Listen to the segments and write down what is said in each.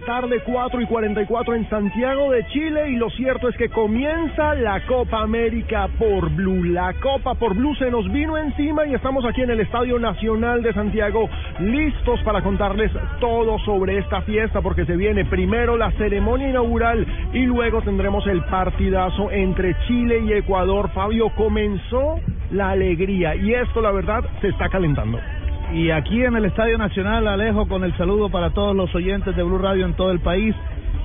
Tarde, 4 y 44 en Santiago de Chile y lo cierto es que comienza la Copa América por Blue. La Copa por Blue se nos vino encima y estamos aquí en el Estadio Nacional de Santiago listos para contarles todo sobre esta fiesta porque se viene primero la ceremonia inaugural y luego tendremos el partidazo entre Chile y Ecuador. Fabio, comenzó la alegría y esto la verdad se está calentando. Y aquí en el Estadio Nacional, Alejo, con el saludo para todos los oyentes de Blue Radio en todo el país,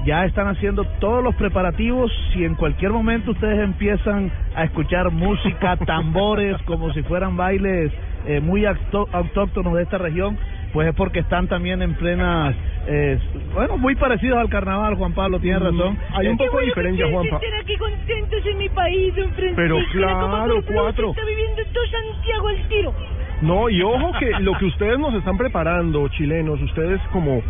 ya están haciendo todos los preparativos. Si en cualquier momento ustedes empiezan a escuchar música, tambores, como si fueran bailes eh, muy autóctonos de esta región, pues es porque están también en plenas, eh, bueno, muy parecidos al carnaval, Juan Pablo, tiene Mm, razón. hay un poco de diferencia, Juanpa. Están aquí contentos en mi país, don Francisco. Pero claro, cuatro. Está viviendo todo Santiago al tiro. No, y ojo que lo que ustedes nos están preparando, chilenos, ustedes como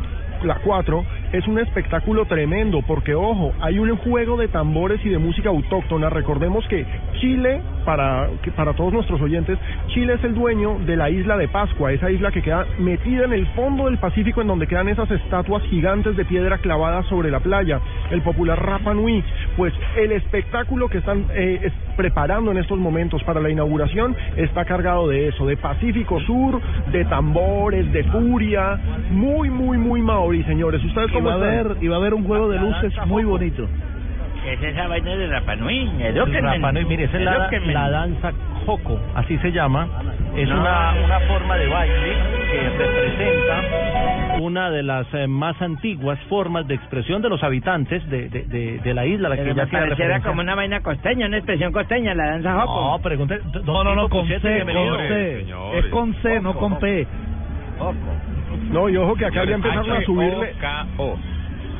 la 4, es un espectáculo tremendo, porque ojo, hay un juego de tambores y de música autóctona. Recordemos que Chile, para, que para todos nuestros oyentes, Chile es el dueño de la isla de Pascua, esa isla que queda metida en el fondo del Pacífico, en donde quedan esas estatuas gigantes de piedra clavadas sobre la playa, el popular Rapa Nui. Pues el espectáculo que están eh, preparando en estos momentos para la inauguración está cargado de eso, de Pacífico Sur, de tambores, de furia, muy, muy, muy maori, señores. ¿Ustedes Y cómo va, a están? haber, y va a haber un juego de luces muy bonito. ¿Qué es esa vaina de Rapanui? Rapanui, mire, esa es la, la danza Joco, así se llama. Es una, una forma de baile que representa una de las eh, más antiguas formas de expresión de los habitantes de, de, de, de la isla, la que Pero ya me pareciera como una vaina costeña, una expresión costeña, la danza joco. No, pregunté. No, no, no, con C, con bienvenido. C. Es con C, no con P. No, y ojo que acá ya empezaron a subirle.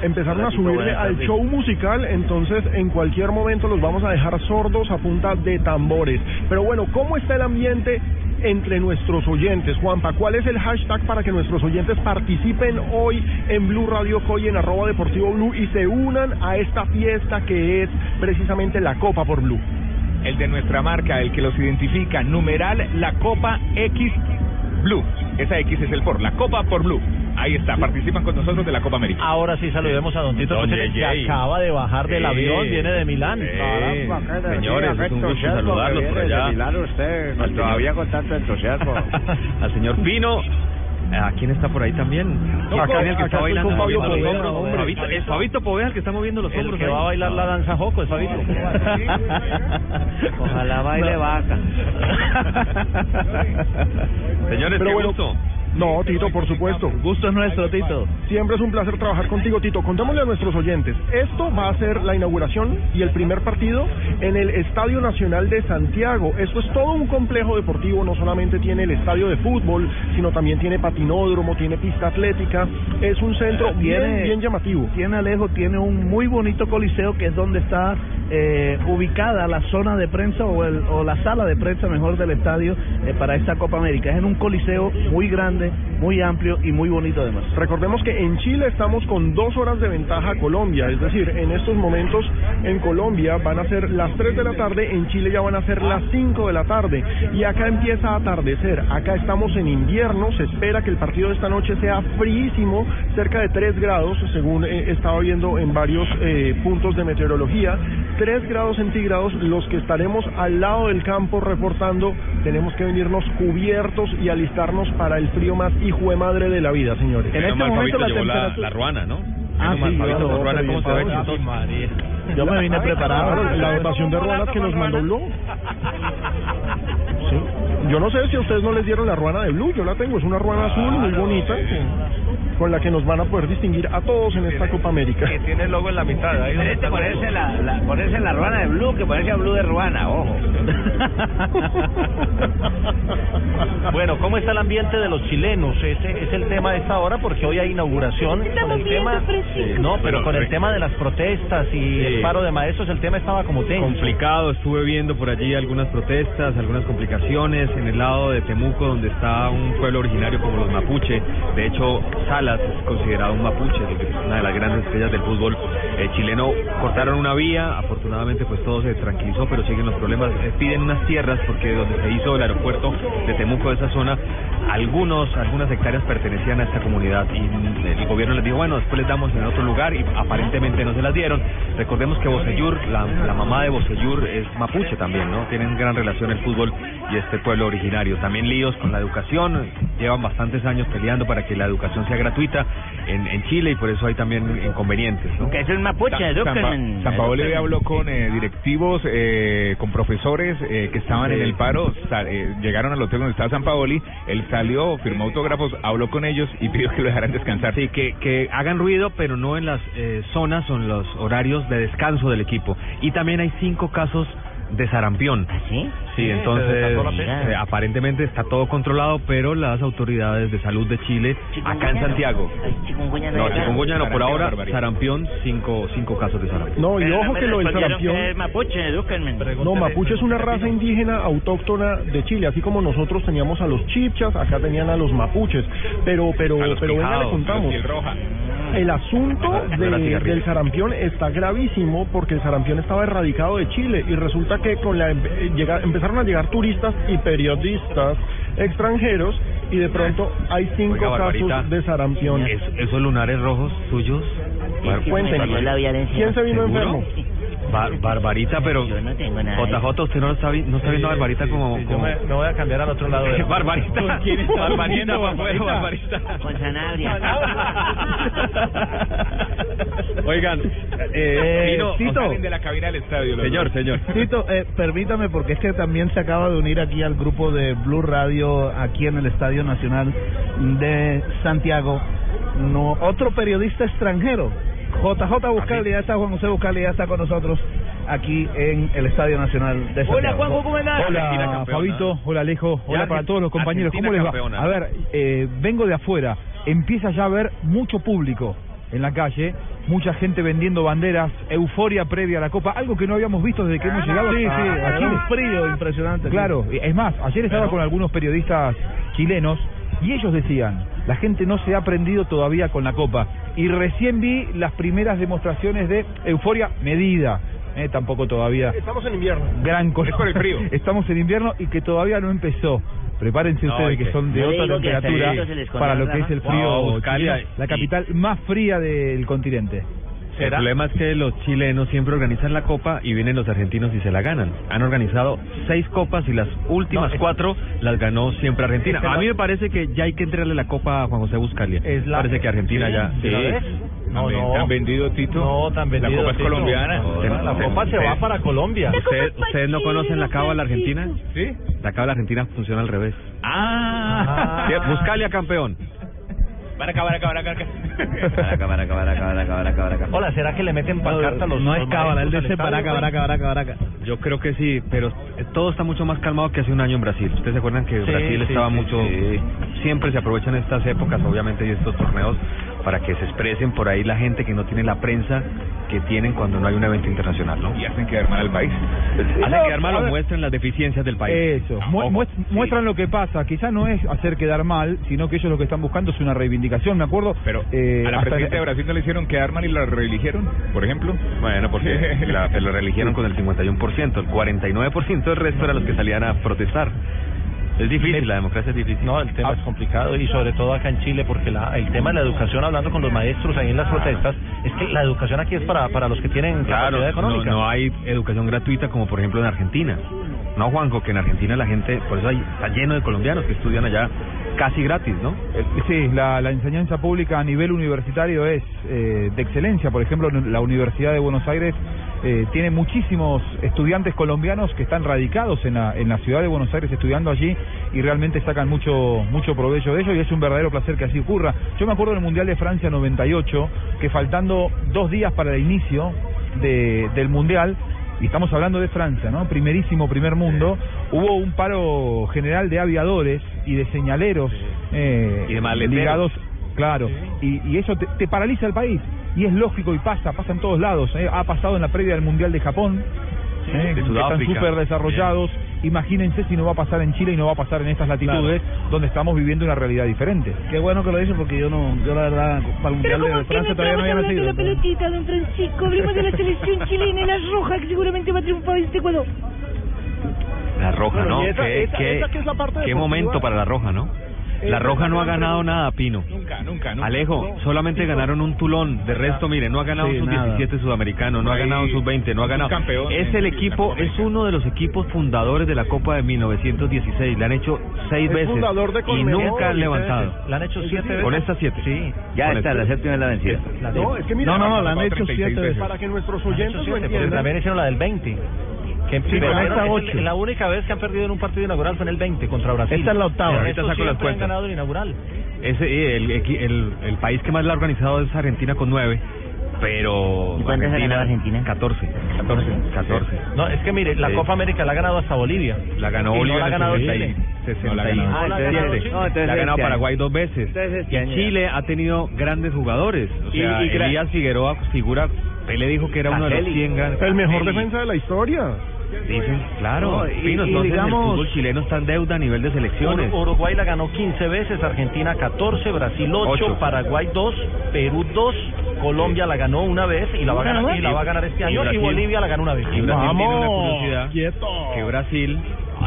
Empezaron a subirle al show musical, entonces en cualquier momento los vamos a dejar sordos a punta de tambores. Pero bueno, ¿cómo está el ambiente entre nuestros oyentes, Juanpa? ¿Cuál es el hashtag para que nuestros oyentes participen hoy en Blue Radio Coy en arroba deportivo Blue y se unan a esta fiesta que es precisamente la Copa por Blue? El de nuestra marca, el que los identifica, numeral la Copa X Blue. Esa X es el por, la Copa por Blue. Ahí está, participan con nosotros de la Copa América. Ahora sí saludemos a Don Tito Don que acaba de bajar del Sí. avión, viene de Milán. Sí. Señores, es un gusto saludarlos por allá. usted, Al señor- con tanto entusiasmo. Al señor Pino. ¿A quién está por ahí también? No, acá acá es el que está bailando, con Fabio moviendo los Poveda, hombros. Fabito, es Fabito Poveda el que está moviendo los El hombros. que ahí. va a bailar la danza Joco es Fabito. Ojalá baile vaca. Señores, Pero qué bueno, gusto. No, Tito, por supuesto. Gusto es nuestro, Tito. Siempre es un placer trabajar contigo, Tito. Contémosle a nuestros oyentes. Esto va a ser la inauguración y el primer partido en el Estadio Nacional de Santiago. Esto es todo un complejo deportivo. No solamente tiene el estadio de fútbol, sino también tiene patinódromo, tiene pista atlética. Es un centro bien, bien llamativo. Tiene Alejo, tiene un muy bonito coliseo que es donde está eh, ubicada la zona de prensa o, el- o la sala de prensa mejor del estadio eh, para esta Copa América. Es en un coliseo muy grande, muy amplio y muy bonito además. Recordemos que en Chile estamos con dos horas de ventaja a Colombia, es decir, en estos momentos en Colombia van a ser las 3 de la tarde, en Chile ya van a ser las 5 de la tarde y acá empieza a atardecer, acá estamos en invierno, se espera que el partido de esta noche sea fríísimo, cerca de 3 grados, según eh, estaba viendo en varios eh, puntos de meteorología, 3 grados centígrados, los que estaremos al lado del campo reportando, tenemos que venirnos cubiertos y alistarnos para el frío más hijo de madre de la vida, señores. En este mal momento Fabito la llevó la, temperatura- la ruana, ¿no? Ah. Yo me vine preparado. La dotación de ruanas que nos mandó Blue. Sí. Yo no sé si a ustedes no les dieron la ruana de blue, yo la tengo, es una ruana azul muy bonita que- con la que nos van a poder distinguir a todos en esta Copa América. Que tiene el logo en la mitad. Ahí el ponerse la, la, ponerse la ruana de blue que ponerse a blue de ruana, ojo. Bueno, ¿cómo está el ambiente de los chilenos? Ese es el tema de esta hora porque hoy hay inauguración con el tema Francisco. No, pero Pero, con el eh, tema de las protestas y el paro de maestros el tema estaba como tenso. complicado. Estuve viendo por allí algunas protestas, algunas complicaciones en el lado de Temuco, donde está un pueblo originario como los mapuche. De hecho, Salas es considerado un mapuche, una de las grandes estrellas del fútbol eh, chileno. Cortaron una vía, afortunadamente pues todo se tranquilizó, pero siguen los problemas. Eh, piden unas tierras porque donde se hizo el aeropuerto de Temuco, esa zona, algunos, algunas hectáreas pertenecían a esta comunidad y el gobierno les dijo, bueno, después les damos en otro lugar y aparentemente no se las dieron. Recordemos que Bocellur, la, la mamá de Bocellur es mapuche también, ¿no? Tienen gran relación el fútbol y este pueblo originario. También líos con la educación, llevan bastantes años peleando para que la educación sea gratuita en, en Chile y por eso hay también inconvenientes, ¿no? Que es un mapuche, San, San. San Paolo habló con eh, directivos, eh, con profesores eh, que estaban en el paro, eh, llegaron al hotel donde estaba San Paoli, él salió, firmó autógrafos, habló con ellos y pidió que lo dejaran descansar. Sí, que, que hagan ruido, pero no en las eh, zonas o en los horarios de descanso del equipo. Y también hay cinco casos de sarampión. ¿Ah, sí? Sí, entonces eh, aparentemente está todo controlado, pero las autoridades de salud de Chile, acá en Santiago, no chikungunya no, por ahora sarampión, cinco, cinco casos de sarampión. No, y ojo que lo del sarampión... No, mapuche es una raza indígena autóctona de Chile, así como nosotros teníamos a los chipchas, acá tenían a los mapuches, pero pero pero venga le contamos. El asunto de- del sarampión está gravísimo porque el sarampión estaba erradicado de Chile y resulta que con la eh, llega- empezaron a llegar turistas y periodistas extranjeros y de pronto hay cinco Oiga, Barbarita, casos de sarampión. ¿Es- ¿Esos lunares rojos suyos? Cayó la. ¿Quién se vino ¿Seguro? enfermo? Bar- Barbarita, pero Yo no tengo nada. JJ, usted no está, vi- no está viendo a Barbarita como... Sí, yo como... me, me voy a cambiar al otro lado. De... Barbarita, ¿Con quién está Barbarita, Barbarita? Barbarita. Con Sanabria. Oigan, eh, vino- Tito. Salen de la cabina del estadio. señor, dos. señor. Tito, eh, permítame porque es que también se acaba de unir aquí al grupo de Blue Radio aquí en el Estadio Nacional de Santiago. No, otro periodista extranjero, JJ Buscali, ya está Juan José Buscali, ya está con nosotros aquí en el Estadio Nacional de Santiago. Hola, Juanjo, ¿cómo estás? Argentina Hola. Fabito, hola Alejo, Ya hola para todos los compañeros, Argentina ¿cómo les va? campeona. A ver, eh, vengo de afuera, empieza ya a haber mucho público en la calle, mucha gente vendiendo banderas, euforia previa a la Copa, algo que no habíamos visto desde que hemos llegado Sí, sí, a, a aquí Chile. un frío impresionante. Claro, es más, ayer estaba con algunos periodistas chilenos y ellos decían, la gente no se ha aprendido todavía con la Copa y recién vi las primeras demostraciones de euforia medida, eh, tampoco todavía Estamos en invierno. gran cosa. Es por el frío. Estamos en invierno y que todavía no empezó. Prepárense No, ustedes que que- son de Yo otra temperatura para lo que es el frío la y- capital más fría del continente. El problema es que los chilenos siempre organizan la copa y vienen los argentinos y se la ganan. Han organizado seis copas y las últimas No, es- cuatro las ganó siempre Argentina. Este A mí me parece que ya hay que entregarle la copa a Juan José Buscalia. Es la- Parece que Argentina Sí, ya... ¿sí la ves? No, También no. tan vendido, Tito. No, tan vendido. La copa es Tito. colombiana. No, la copa se va para Colombia. ¿Usted- ¿Ustedes no conocen la cava de la Argentina? ¿Sí? La cava de la Argentina funciona al revés. Ah. Sí, Buscalia campeón. Baraca, baraca, baraca. Baraca, baraca, baraca, baraca, baraca, baraca. Hola, ¿será que le meten pancarta a los no es cábala, él dice al estadio, baraca, pues? baraca, baraca, baraca. Yo creo que sí, pero eh, todo está mucho más calmado que hace un año en Brasil. ¿Ustedes se acuerdan que Sí, Brasil sí, estaba sí, mucho... sí. Siempre se aprovechan estas épocas, obviamente, y estos torneos para que se expresen por ahí la gente que no tiene la prensa que tienen cuando no hay un evento internacional, ¿no? Y hacen quedar mal al país. Hacen quedar mal o muestran las deficiencias del país. Eso, mu- ojo, muest- sí. muestran lo que pasa, quizás no es hacer quedar mal, sino que ellos lo que están buscando es una reivindicación, me acuerdo. Pero eh, a la hasta- presidenta de Brasil no le hicieron quedar mal y la reeligieron, por ejemplo. Bueno, porque la, la reeligieron con el 51%, el 49% del resto eran los que salían a protestar. Es difícil, la democracia es difícil. No, el tema es complicado y sobre todo acá en Chile porque la, el tema de la educación, hablando con los maestros ahí en las protestas, es que la educación aquí es para, para los que tienen Claro, capacidad no, económica. no hay educación gratuita como por ejemplo en Argentina. No, Juanjo, que en Argentina la gente, por eso hay, está lleno de colombianos que estudian allá casi gratis, ¿no? Eh, Sí, la, la enseñanza pública a nivel universitario es eh, de excelencia. Por ejemplo, la Universidad de Buenos Aires eh, tiene muchísimos estudiantes colombianos que están radicados en la, en la ciudad de Buenos Aires estudiando allí y realmente sacan mucho mucho provecho de ello y es un verdadero placer que así ocurra. Yo me acuerdo del Mundial de Francia 98 que faltando dos días para el inicio de, del Mundial y estamos hablando de Francia, ¿no? Primerísimo primer mundo, hubo un paro general de aviadores y de señaleros eh, Y de ligados, claro, y, y eso te, te paraliza el país. Y es lógico y pasa, pasa en todos lados, ¿eh? ha pasado en la previa del Mundial de Japón, ¿eh? de que están súper desarrollados, imagínense si no va a pasar en Chile y no va a pasar en estas latitudes donde estamos viviendo una realidad diferente. Qué bueno que lo dice porque yo no, yo la verdad, para el Pero Mundial ¿cómo de Francia todavía no había hablando de nacido. la pelotita, don Francisco? Hablemos de la selección chilena y la roja que seguramente va a triunfar este Ecuador. La Roja, Bueno, ¿no? y esa- qué esa- qué- esa que es la parte qué momento para la Roja, ¿no? La Roja no ha ganado nada, Pino. Nunca, nunca, nunca. Alejo, solamente ganaron un tulón. De resto, mire, no ha ganado Sí, un nada. sub-17 sudamericano, no ha ganado un sub-20, no ha ganado. campeón Es el equipo, es uno de los equipos fundadores de la Copa de 1916. Le han hecho seis Es veces fundador de y nunca han levantado. La han hecho siete veces. Con estas siete. Sí. Ya Con está, este- la séptima es la vencida. La de- No, es que mira, No, no, no, la han hecho 36 siete veces. para que nuestros oyentes lo entiendan. también hicieron la del 20. Que Sí, pero pero esta es- ocho. La única vez que han perdido en un partido inaugural fue en el 20 contra Brasil. Esta es la octava. El Ahorita saco las siempre han cuentas. ganado el inaugural. Ese, el, equi- el, el país que más la ha organizado es Argentina con nueve, pero ¿Y cuántas ha ganado Argentina? 14. 14. 14. No, es que mire, la Sí. Copa América la ha ganado hasta Bolivia. La ganó Y no Bolivia la ha en ganado 60 y Chile. 67. No la ha ganado. Ah, entonces- Siete. no, entonces La ha ganado este. Paraguay dos veces. Entonces este Y ya. Chile ha tenido grandes jugadores. O Y- sea, y gra- Elías Figueroa figura. Pelé dijo que era uno de los Caselli. 100 grandes. El mejor defensa de la historia. Dicen, claro. No, y- Pino, y entonces digamos- el fútbol chileno está en deuda a nivel de selecciones. Ur- Uruguay la ganó 15 veces, Argentina 14, Brasil 8, Ocho. Paraguay 2, Perú 2, Colombia la ganó una vez y la va a ganar, y la va a ganar este Y año y Brasil- Bolivia la ganó una vez. Y Brasil tiene una Vamos, curiosidad quieto. que Brasil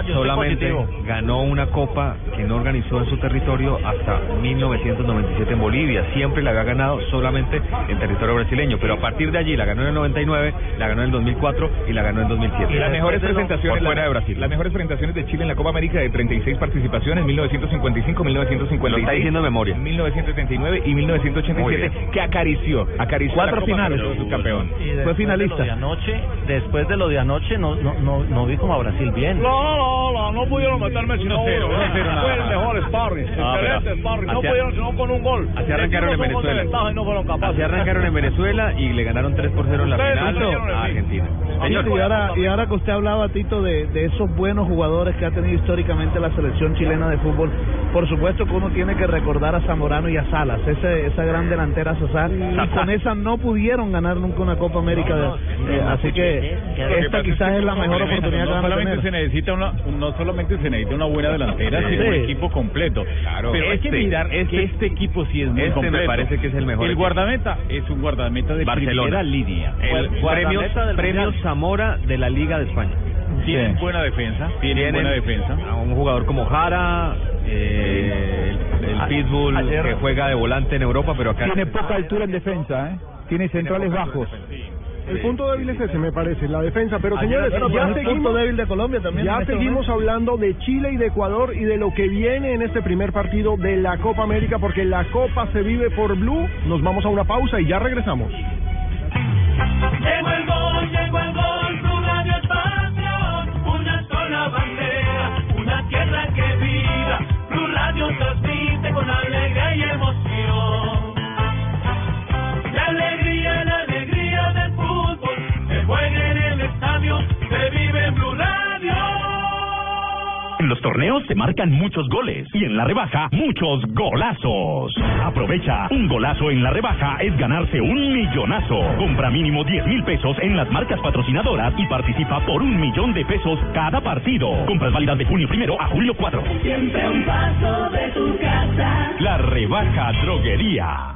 yo solamente ganó una copa que no organizó en su territorio hasta 1997 en Bolivia. Siempre la había ganado solamente en territorio brasileño, pero a partir de allí la ganó en el 99, la ganó en el 2004 y la ganó en el 2007. Y las mejores presentaciones fuera de Brasil. Las mejores presentaciones de Chile en la Copa América de 36 participaciones, 1955, 1956. Lo está diciendo memoria. 1979 y Muy 1987 bien. que acarició, acarició Cuatro la Copa, finales. subcampeón. Fue De finalista. lo de anoche, después de lo de anoche no no no, no vi como a Brasil bien. No, no, no, no pudieron meterme sino 1-0, uno. 1-0 nada Fue el mejor sparring, Ah, excelente sparring. No pudieron sino con un gol. así arrancaron en Venezuela. no fueron capaces. Así arrancaron en Venezuela y le ganaron 3 por 0 en la Ustedes final no a. Argentina. Señor, y ahora, y ahora que usted hablaba, Tito, de, de esos buenos jugadores que ha tenido históricamente la selección chilena de fútbol, por supuesto que uno tiene que recordar a Zamorano y a Salas, ese, esa gran delantera Sazar, y con esa no pudieron ganar nunca una Copa América, de- eh, así que esta quizás es la mejor oportunidad que no van a solamente se tener. necesita una no solamente se necesita una buena delantera Sí. sino un equipo completo Claro. pero hay que Este- mirar este- que este equipo sí es muy este me parece que es el mejor el equipo. guardameta es un guardameta de Barcelona. primera línea El Guardameta premios. Zamora de la Liga de España. tienen Sí. buena defensa tienen, Tienen buena defensa a un jugador como Jara, eh, el, el Pitbull ayer- que juega de volante en Europa, pero acá Tiene poca altura en defensa, ¿eh? Tiene centrales bajos. El punto débil es ese, me parece, la defensa. Pero señores, bueno, ya el punto seguimos, débil de Colombia también. ya este seguimos momento. hablando de Chile y de Ecuador y de lo que viene en este primer partido de la Copa América, porque la Copa se vive por Blue. Nos vamos a una pausa y ya regresamos. Llegó el gol, llegó el gol, Blue Radio es pasión, una sola bandera, una tierra que viva, Blue Radio transmite con alegría y emoción. La alegría, la juega en el estadio, se vive en Blue Radio. En los torneos se marcan muchos goles y en la rebaja muchos golazos. Aprovecha, un golazo en la rebaja es ganarse un millonazo. Compra mínimo 10 mil pesos en las marcas patrocinadoras y participa por un millón de pesos cada partido. Compras válidas de junio primero a julio 4. Siempre un paso de tu casa. La rebaja droguería.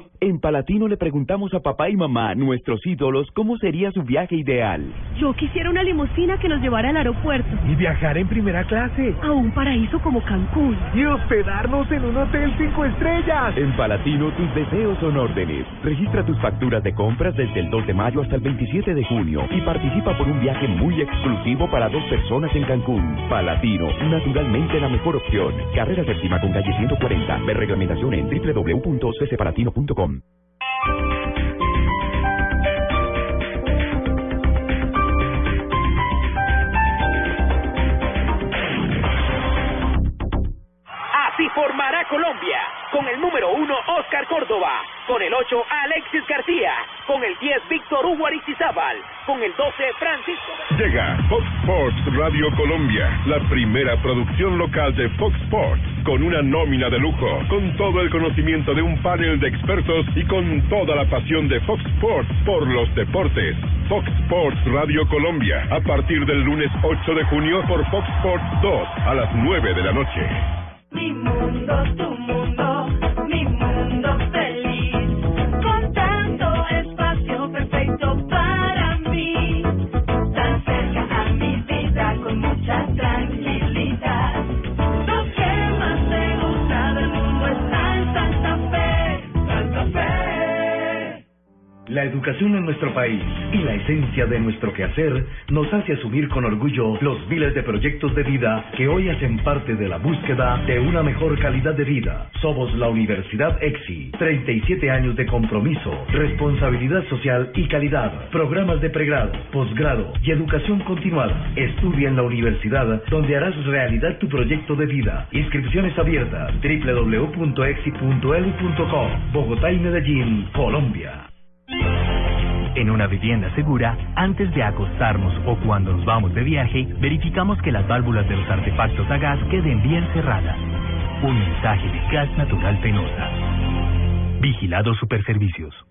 En Palatino le preguntamos a papá y mamá, nuestros ídolos, cómo sería su viaje ideal. Yo quisiera una limusina que nos llevara al aeropuerto. Y viajar en primera clase. A un paraíso como Cancún. Y hospedarnos en un hotel cinco estrellas. En Palatino tus deseos son órdenes. Registra tus facturas de compras desde el 2 de mayo hasta el 27 de junio y participa por un viaje muy exclusivo para dos personas en Cancún. Palatino, naturalmente la mejor opción. Carrera séptima con calle 140. Ver reglamentación en www.thebeatmusic.com. Así formará Colombia. Con el número 1, Oscar Córdoba. Con el 8, Alexis García. Con el 10, Víctor Hugo Aristizábal. Con el 12, Francisco. Llega Fox Sports Radio Colombia, la primera producción local de Fox Sports, con una nómina de lujo, con todo el conocimiento de un panel de expertos y con toda la pasión de Fox Sports por los deportes. Fox Sports Radio Colombia, a partir del lunes 8 de junio por Fox Sports 2 a las 9 de la noche. Mi mundo, tu mundo, mi mundo La educación en nuestro país y la esencia de nuestro quehacer nos hace asumir con orgullo los miles de proyectos de vida que hoy hacen parte de la búsqueda de una mejor calidad de vida. Somos la Universidad EXI, 37 años de compromiso, responsabilidad social y calidad, programas de pregrado, posgrado y educación continuada. Estudia en la universidad donde harás realidad tu proyecto de vida. Inscripciones abiertas www.exi.edu.co Bogotá y Medellín, Colombia. En una vivienda segura, antes de acostarnos o cuando nos vamos de viaje, verificamos que las válvulas de los artefactos a gas queden bien cerradas. Un mensaje de Gas Natural Penosa. Vigilado Superservicios.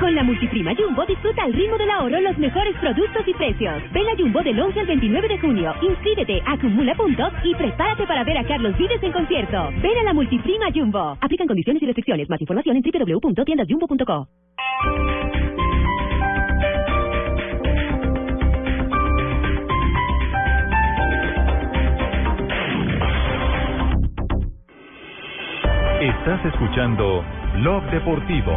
Con la multiprima Jumbo disfruta al ritmo del ahorro los mejores productos y precios. Ven a Jumbo del 11 al 29 de junio. Inscríbete, acumula puntos y prepárate para ver a Carlos Vives en concierto. Ven a la multiprima Jumbo. Aplican condiciones y restricciones. Más información en www.tiendasjumbo.co. Estás escuchando Blog Deportivo.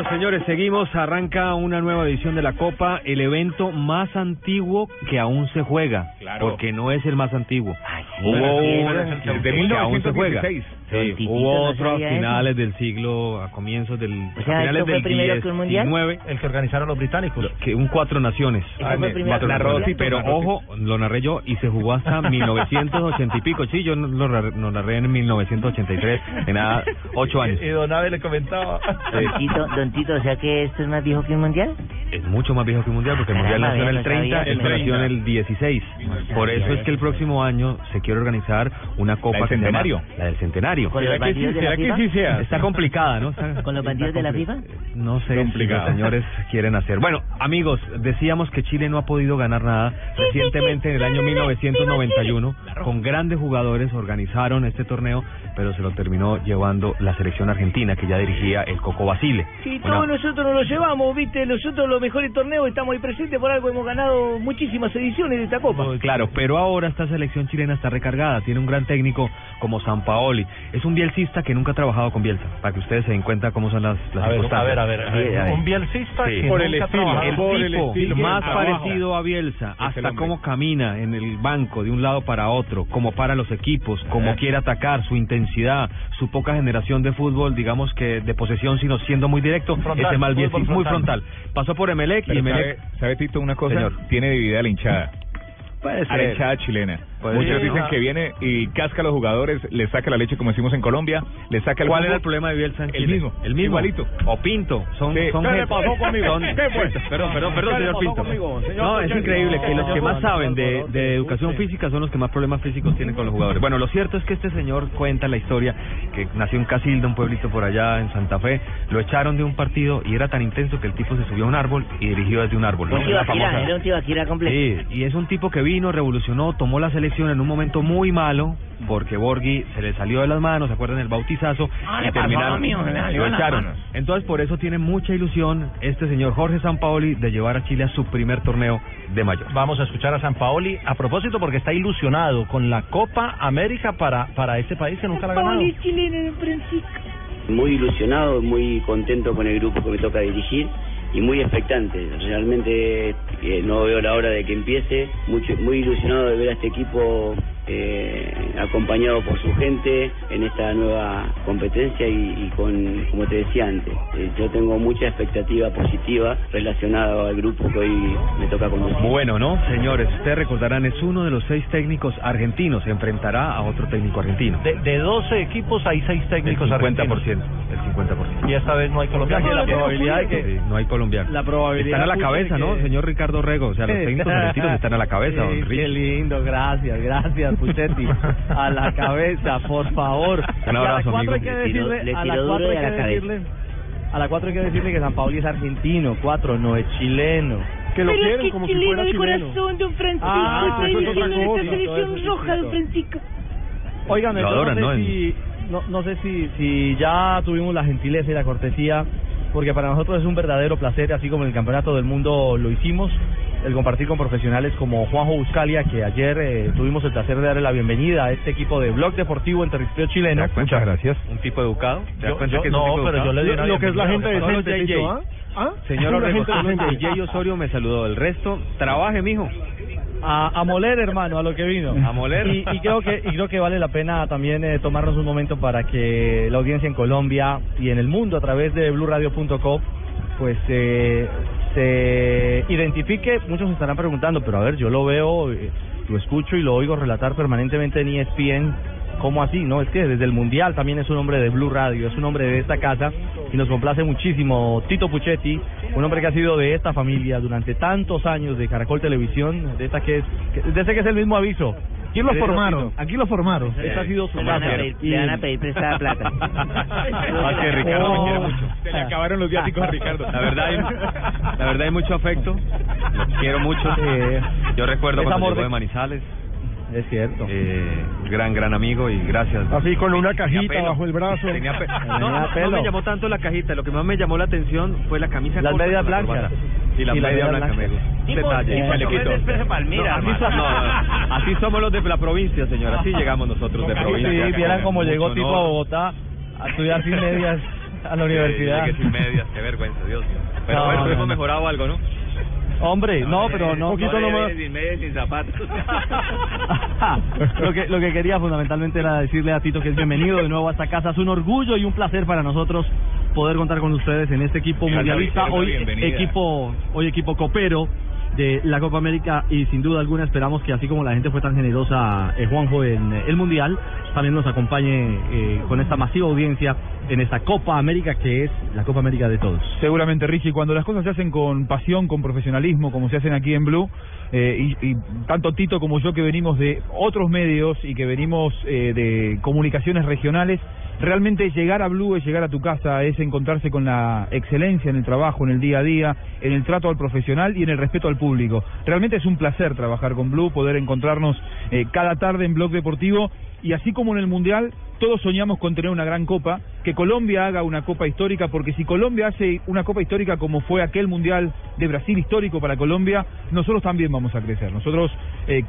Bueno, señores, seguimos. Arranca una nueva edición de la Copa, el evento más antiguo que aún se juega. Claro. Porque no es el más antiguo. Hubo sí, de que aún se juega. 1916. Sí, hubo no otros a finales del siglo, a comienzos del O a sea, finales ¿esto fue del primero que un mundial? 19. El que organizaron los británicos. Que un cuatro naciones. ¿Eso primero cuatro naciones. mundial? Pero Narró ojo, lo narré yo y se jugó hasta 1980 y pico. Sí, yo no- lo, narré- lo narré en 1983. En nada, ocho años. Y Don Abe le comentaba. Don Tito, don Tito, o sea que esto es más viejo que un mundial. Es mucho más viejo que un mundial porque el mundial nació en el no sabía 30, que el nació en el 16. Por eso es que el próximo año se quiere organizar una copa del que se llama- centenario? la del centenario. ¿Con los ¿Será que bandidos sí- de la que sí se hace? Está complicada, ¿no? Está- ¿Con los bandidos de la FIFA? No sé si los señores quieren hacer. Bueno, amigos, decíamos que Chile no ha podido ganar nada. Recientemente, en el año 1991, con grandes jugadores organizaron este torneo, pero se lo terminó llevando la selección argentina, que ya dirigía el Coco Basile. Sí, Una- todos nosotros nos lo llevamos, viste, nosotros los mejores torneos estamos ahí presentes, por algo hemos ganado muchísimas ediciones de esta Copa. Claro, pero ahora esta selección chilena está recargada, tiene un gran técnico como San Paoli. Es un bielcista que nunca ha trabajado con Bielsa, para que ustedes se den cuenta cómo son las, las A ver, a ver, a ver, a. Un bielcista Sí. que Por nunca el estilo, el Por el estilo, más parecido a Bielsa, Es hasta cómo camina en el banco de un lado para otro, cómo para los equipos, cómo Eh. quiere atacar, su intensidad, su poca generación de fútbol, digamos que de posesión, sino siendo muy directo, Frontal, ese mal muy frontal. Pasó por Emelec y Emelec sabe, sabe, Tito, una cosa, Señor. tiene dividida la hinchada. a ser. la hinchada chilena. Puede Muchos dicen que viene y casca a los jugadores, le saca la leche como decimos en Colombia, le saca el ¿Cuál jugo. era el problema de Bielsa El mismo, El mismo. igualito. O Pinto. Son, Sí. son ¿Qué le pasó conmigo? son- ¿Qué fue? Perdón, perdón, perdón, ¿Qué le señor Pinto. conmigo, señor No, es increíble que los que más saben de, de educación física son los que más problemas físicos tienen con los jugadores. Bueno, lo cierto es que este señor cuenta la historia que nació en Casilda, un pueblito por allá en Santa Fe. Lo echaron de un partido y era tan intenso que el tipo se subió a un árbol y dirigió desde un árbol. ¿no? Un tibaquira, era un tibaquira completo. Sí, y es un tipo que vino, revolucionó, tomó la selección en un momento muy malo, porque Borghi se le salió de las manos, ¿se acuerdan del bautizazo? Ah, y terminaron, lo echaron. Entonces, por eso tiene mucha ilusión este señor Jorge Sampaoli de llevar a Chile a su primer torneo de mayor. Vamos a escuchar a San Paoli a propósito porque está ilusionado con la Copa América para para este país que nunca la ha ganado. chileno, muy ilusionado, muy contento con el grupo que me toca dirigir y muy expectante. Realmente eh, no veo la hora de que empiece. Mucho, muy ilusionado de ver a este equipo eh, acompañado por su gente en esta nueva competencia y, y con, como te decía antes, eh, yo tengo mucha expectativa positiva relacionada al grupo que hoy me toca conducir. Bueno, ¿no? Señores, ustedes recordarán, es uno de los seis técnicos argentinos, se enfrentará a otro técnico argentino. De, de 12 equipos hay 6 técnicos el 50%, argentinos. el 50%. Y esta vez no hay colombianos. la probabilidad de que sí, no hay colombiano. La probabilidad están a la cabeza, de ¿no? que- Señor Ricardo Rego, o sea, los técnicos argentinos están a la cabeza, don Sí. Qué lindo, gracias, gracias, Puchetti. A la cabeza, por favor. Un abrazo, Y a la cuatro amigo. hay que decirle, le hay que la cabeza. decirle, a la cuatro hay que decirle que San Paoli es argentino, cuatro no es chileno. Que lo Pero quieren es que como si chileno fuera de chileno. corazón, don Francisco. Ah, eso es otra cosa. selección roja, don distinto. Francisco. Oigan, Lo yo adoran, no ¿no? sé si, no, no sé si, si ya tuvimos la gentileza y la cortesía, porque para nosotros es un verdadero placer, así como en el Campeonato del Mundo lo hicimos, el compartir con profesionales como Juanjo Buscalia, que ayer eh, tuvimos el placer de darle la bienvenida a este equipo de Blog Deportivo en territorio chileno. Muchas gracias. Un tipo educado. ¿Te das Yo- cuenta yo- que es un no, tipo pero educado? yo le una Lo que es la gente. Tito, ¿ah? ¿Ah? Señor Orrego. DJ Osorio me saludó. El resto, trabaje, mijo. A, a moler, hermano, a lo que vino. A moler. Y, y creo que y creo que vale la pena también eh, tomarnos un momento para que la audiencia en Colombia y en el mundo a través de bluradio.com pues eh, se identifique. Muchos estarán preguntando, pero a ver, yo lo veo, eh, lo escucho y lo oigo relatar permanentemente en ESPN. ¿Cómo así? No, es que desde el Mundial también es un hombre de Blue Radio, es un hombre de esta casa y nos complace muchísimo Tito Puchetti, un hombre que ha sido de esta familia durante tantos años de Caracol Televisión, de esta que es, que, de ese que es el mismo aviso. Aquí lo formaron, Tito. aquí lo formaron. Esta ha sido su Le van a casa. pedir- Y- le van a pedir prestada plata. Ah, que Ricardo me quiere mucho. Se le acabaron los viáticos a Ricardo. La verdad, hay, la verdad hay mucho afecto. Lo quiero mucho. Yo recuerdo Es cuando amor llegó de- de Manizales. Es cierto. Eh, gran, gran amigo y gracias. Así con una cajita pelo. bajo el brazo. Tenía pe- no, no, no pelo. me llamó tanto la cajita. Lo que más me llamó la atención fue la camisa Las corta medias con la blancas. Y la Y la media media blanca, blanca. detalle. chalequito. Palmira, No, así, no, no, somos los de la provincia, señor. Así llegamos nosotros de Sí, provincia. sí, vieran cómo llegó tipo a. Bogotá a estudiar sin medias a la Sí, universidad. llegué sin medias, qué vergüenza, Dios mío. Pero No, bueno, no, hemos no. mejorado algo, ¿no? Hombre, no, pero no. Poquito no, nomás. Sin medias, sin zapatos. lo que lo que quería fundamentalmente era decirle a Tito que es bienvenido de nuevo a esta casa. Es un orgullo y un placer para nosotros poder contar con ustedes en este equipo mundialista, hoy bienvenida. equipo hoy equipo copero de la Copa América y sin duda alguna esperamos que así como la gente fue tan generosa eh, Juanjo en eh, el mundial, también nos acompañe eh, con esta masiva audiencia en esta Copa América que es la Copa América de todos. Seguramente, Richie, cuando las cosas se hacen con pasión, con profesionalismo, como se hacen aquí en Blue, eh, y, y tanto Tito como yo que venimos de otros medios y que venimos eh, de comunicaciones regionales, realmente llegar a Blue es llegar a tu casa, es encontrarse con la excelencia en el trabajo, en el día a día, en el trato al profesional y en el respeto al público. Realmente es un placer trabajar con Blue, poder encontrarnos eh, cada tarde en Blog Deportivo y así como en el Mundial, todos soñamos con tener una gran copa, que Colombia haga una copa histórica, porque si Colombia hace una copa histórica como fue aquel Mundial de Brasil histórico para Colombia, nosotros también vamos a crecer. Nosotros eh,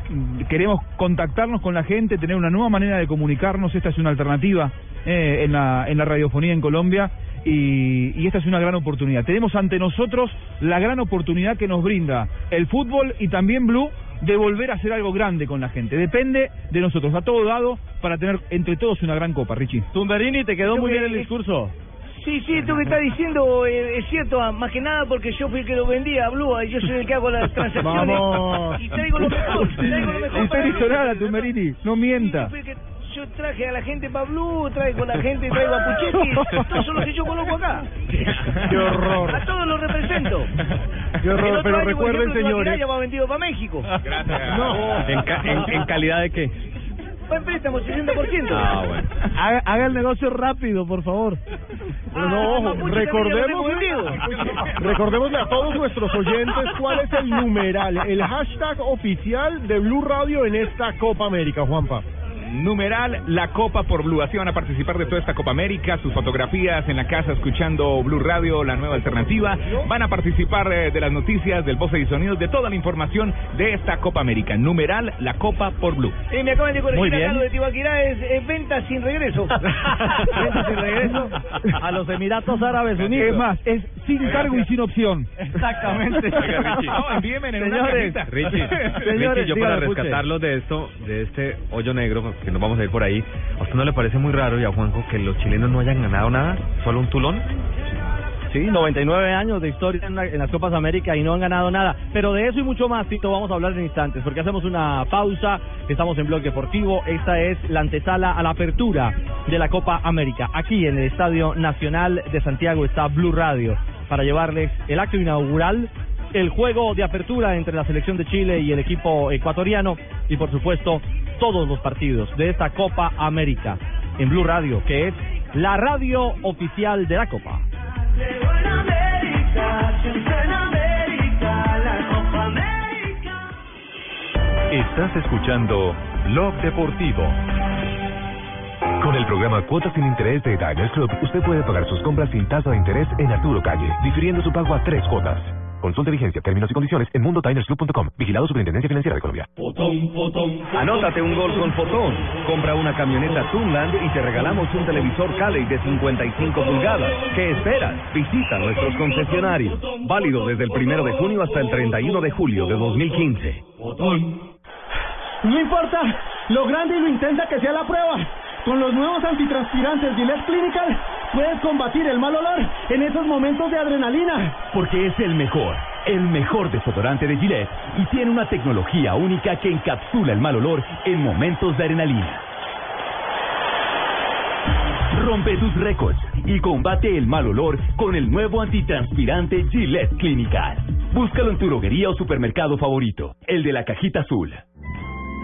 queremos contactarnos con la gente, tener una nueva manera de comunicarnos, esta es una alternativa eh, en, la, en la radiofonía en Colombia. Y, y esta es una gran oportunidad. Tenemos ante nosotros la gran oportunidad que nos brinda el fútbol y también Blue de volver a hacer algo grande con la gente. Depende de nosotros. A todo dado para tener entre todos una gran copa, Richie. Tumberini, te quedó muy bien el discurso. Sí, sí, esto que está diciendo eh, es cierto, ah, más que nada porque yo fui el que lo vendía a Blue, y yo soy el que hago las transacciones. Vamos. Y traigo lo mejor, traigo lo mejor. Usted para hizo nada, Tumberini. No mienta. Fui el que- Yo traje a la gente para Blue, traigo a la gente, traigo a Puchetti, todos son los que yo coloco acá. Qué horror. A todos los represento. Qué horror, pero año, recuerden, ejemplo, señores. Va vendido para México. No. ¿En, ca- en, en calidad de qué? Va en préstamo 60%. Ah, bueno. Haga, haga el negocio rápido, por favor. Pero no, ojo, lo recordemos, recordémosle a todos nuestros oyentes cuál es el numeral, el hashtag oficial de Blue Radio en esta Copa América, Juanpa. Numeral La Copa por Blue. Así van a participar de toda esta Copa América, sus fotografías en la casa escuchando Blue Radio, la nueva alternativa. Van a participar eh, de las noticias, del voz y sonidos, de toda la información de esta Copa América. Numeral La Copa por Blue. Y me acaban de corregir Muy acá bien. lo de Tibaquirá es, es venta sin regreso. venta sin regreso. A los Emiratos Árabes Unidos. Es más, es sin cargo y sin opción. Exactamente. Oiga, Richie, no, envíenme en una Señores, cajita. Richie, Señores, Richie, yo para dígame, Puche. rescatarlo de esto, de este hoyo negro, que nos vamos a ir por ahí, ¿a usted no le parece muy raro y a Juanjo que los chilenos no hayan ganado nada? ¿Solo un tulón? Sí, 99 años de historia en, la- en las Copas América y no han ganado nada. Pero de eso y mucho más, Tito, vamos a hablar en instantes, porque hacemos una pausa. Estamos en Blog Deportivo. Esta es la antesala a la apertura de la Copa América. Aquí en el Estadio Nacional de Santiago está Blue Radio para llevarles el acto inaugural, el juego de apertura entre la selección de Chile y el equipo ecuatoriano y, por supuesto, todos los partidos de esta Copa América en Blue Radio, que es la radio oficial de la Copa. Estás escuchando Blog Deportivo. Con el programa Cuotas sin Interés de Diners Club, usted puede pagar sus compras sin tasa de interés en Arturo Calle, difiriendo su pago a tres cuotas. Consulte vigencia, términos y condiciones en mundotinersclub.com. Vigilado Superintendencia Financiera de Colombia. Anótate un gol con Fotón. Compra una camioneta Tunland y te regalamos un televisor Cali de 55 pulgadas. ¿Qué esperas? Visita nuestros concesionarios. Válido desde el primero de junio hasta el 31 de julio de 2015. No importa lo grande y lo intensa que sea la prueba. Con los nuevos antitranspirantes Gillette Clinical puedes combatir el mal olor en esos momentos de adrenalina. Porque es el mejor, el mejor desodorante de Gillette y tiene una tecnología única que encapsula el mal olor en momentos de adrenalina. Rompe tus récords y combate el mal olor con el nuevo antitranspirante Gillette Clinical. Búscalo en tu droguería o supermercado favorito, el de la cajita azul.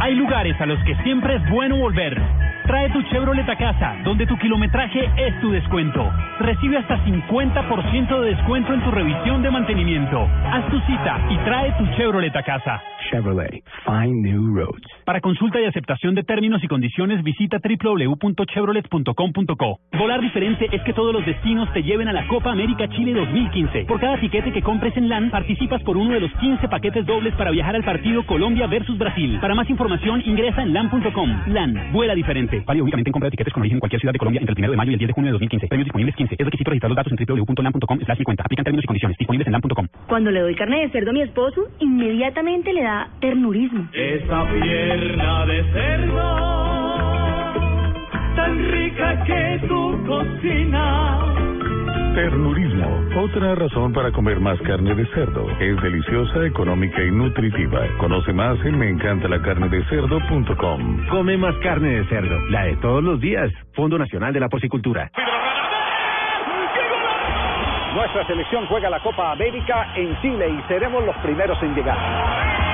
Hay lugares a los que siempre es bueno volver. Trae tu Chevrolet a casa, donde tu kilometraje es tu descuento. Recibe hasta 50% de descuento en tu revisión de mantenimiento. Haz tu cita y trae tu Chevrolet a casa. Chevrolet, find new roads. Para consulta y aceptación de términos y condiciones, visita www.chevrolet.com.co. Volar diferente es que todos los destinos te lleven a la Copa América Chile 2015. Por cada tiquete que compres en LAN, participas por uno de los 15 paquetes dobles para viajar al partido Colombia versus Brasil. Para más información, ingresa en LAN.com. LAN, vuela diferente. Válido únicamente en compra de tiquetes con origen en cualquier ciudad de Colombia entre el 1 de mayo y el 10 de junio de 2015. Premios disponibles 15. Es requisito registrar los datos en www.lan.com slash 50. Aplican términos y condiciones. Disponibles en lan.com. Cuando le doy carne de cerdo a mi esposo, inmediatamente le da ternurismo. Esa pierna de cerdo, tan rica que tu cocina. Ternurismo, otra razón para comer más carne de cerdo. Es deliciosa, económica y nutritiva. Conoce más en meencantalacarnedecerdo.com. Come más carne de cerdo, la de todos los días. Fondo Nacional de la Porcicultura. Nuestra selección juega la Copa América en Chile y seremos los primeros en llegar.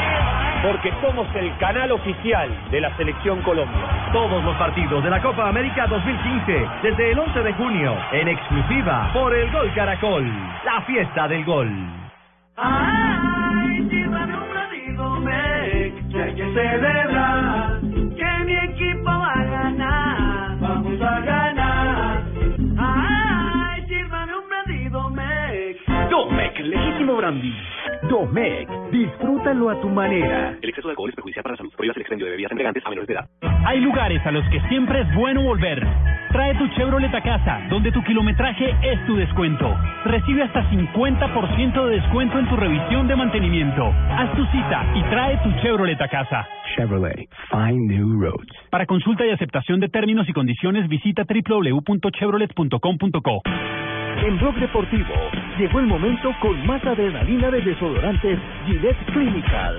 Porque somos el canal oficial de la Selección Colombia. Todos los partidos de la Copa América 2015, desde el 11 de junio, en exclusiva por el Gol Caracol, la fiesta del gol. Ay, sírvame un platito, me, que hay que celebrar, que mi equipo va a ganar, vamos a ganar. Ay, sírvame un legítimo brandy. Domec, disfrútalo a tu manera. El exceso de alcohol es perjudicial para la salud. Prohíbas el expendio de bebidas embriagantes a menores de edad. Hay lugares a los que siempre es bueno volver. Trae tu Chevrolet a casa, donde tu kilometraje es tu descuento. Recibe hasta 50% de descuento en tu revisión de mantenimiento. Haz tu cita y trae tu Chevrolet a casa. Chevrolet, find new roads. Para consulta y aceptación de términos y condiciones, visita www.chevrolet.com.co. En Blog Deportivo llegó el momento con más adrenalina de desodorantes Gillette Clinical.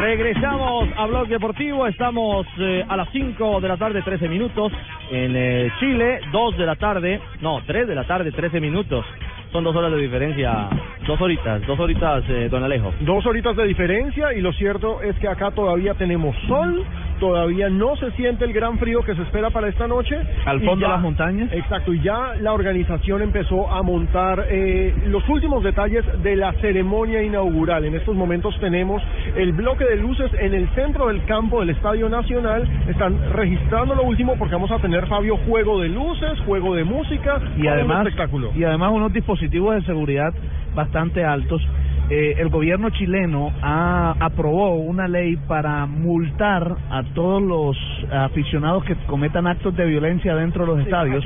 Regresamos a Blog Deportivo, estamos eh, a las 5 de la tarde, 13 minutos. En eh, Chile, 2 de la tarde, no, 3 de la tarde, 13 minutos. Son dos horas de diferencia, dos horitas, dos horitas, eh, don Alejo. Dos horitas de diferencia y lo cierto es que acá todavía tenemos sol, todavía no se siente el gran frío que se espera para esta noche. Al fondo de las montañas. Exacto, y ya la organización empezó a montar eh, los últimos detalles de la ceremonia inaugural. En estos momentos tenemos el bloque de luces en el centro del campo del Estadio Nacional. Están registrando lo último porque vamos a tener, Fabio, juego de luces, juego de música, y además espectáculo. y además unos dispositivos de seguridad bastante altos. Eh, el gobierno chileno ha, aprobó una ley para multar a todos los aficionados que cometan actos de violencia dentro de los Sí, estadios.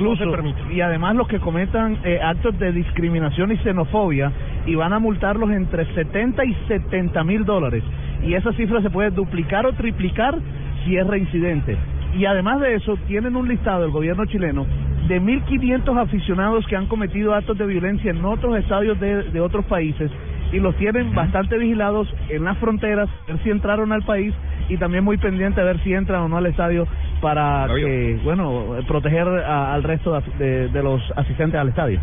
no se permite. y además los que cometan eh, actos de discriminación y xenofobia y van a multarlos entre 70 y 70 mil dólares. Y esa cifra se puede duplicar o triplicar si es reincidente. Y además de eso, tienen un listado el gobierno chileno de 1.500 aficionados que han cometido actos de violencia en otros estadios de, de otros países y los tienen bastante vigilados en las fronteras, ver si entraron al país y también muy pendiente a ver si entran o no al estadio para que, bueno, proteger a- al resto de, de- de los asistentes al estadio.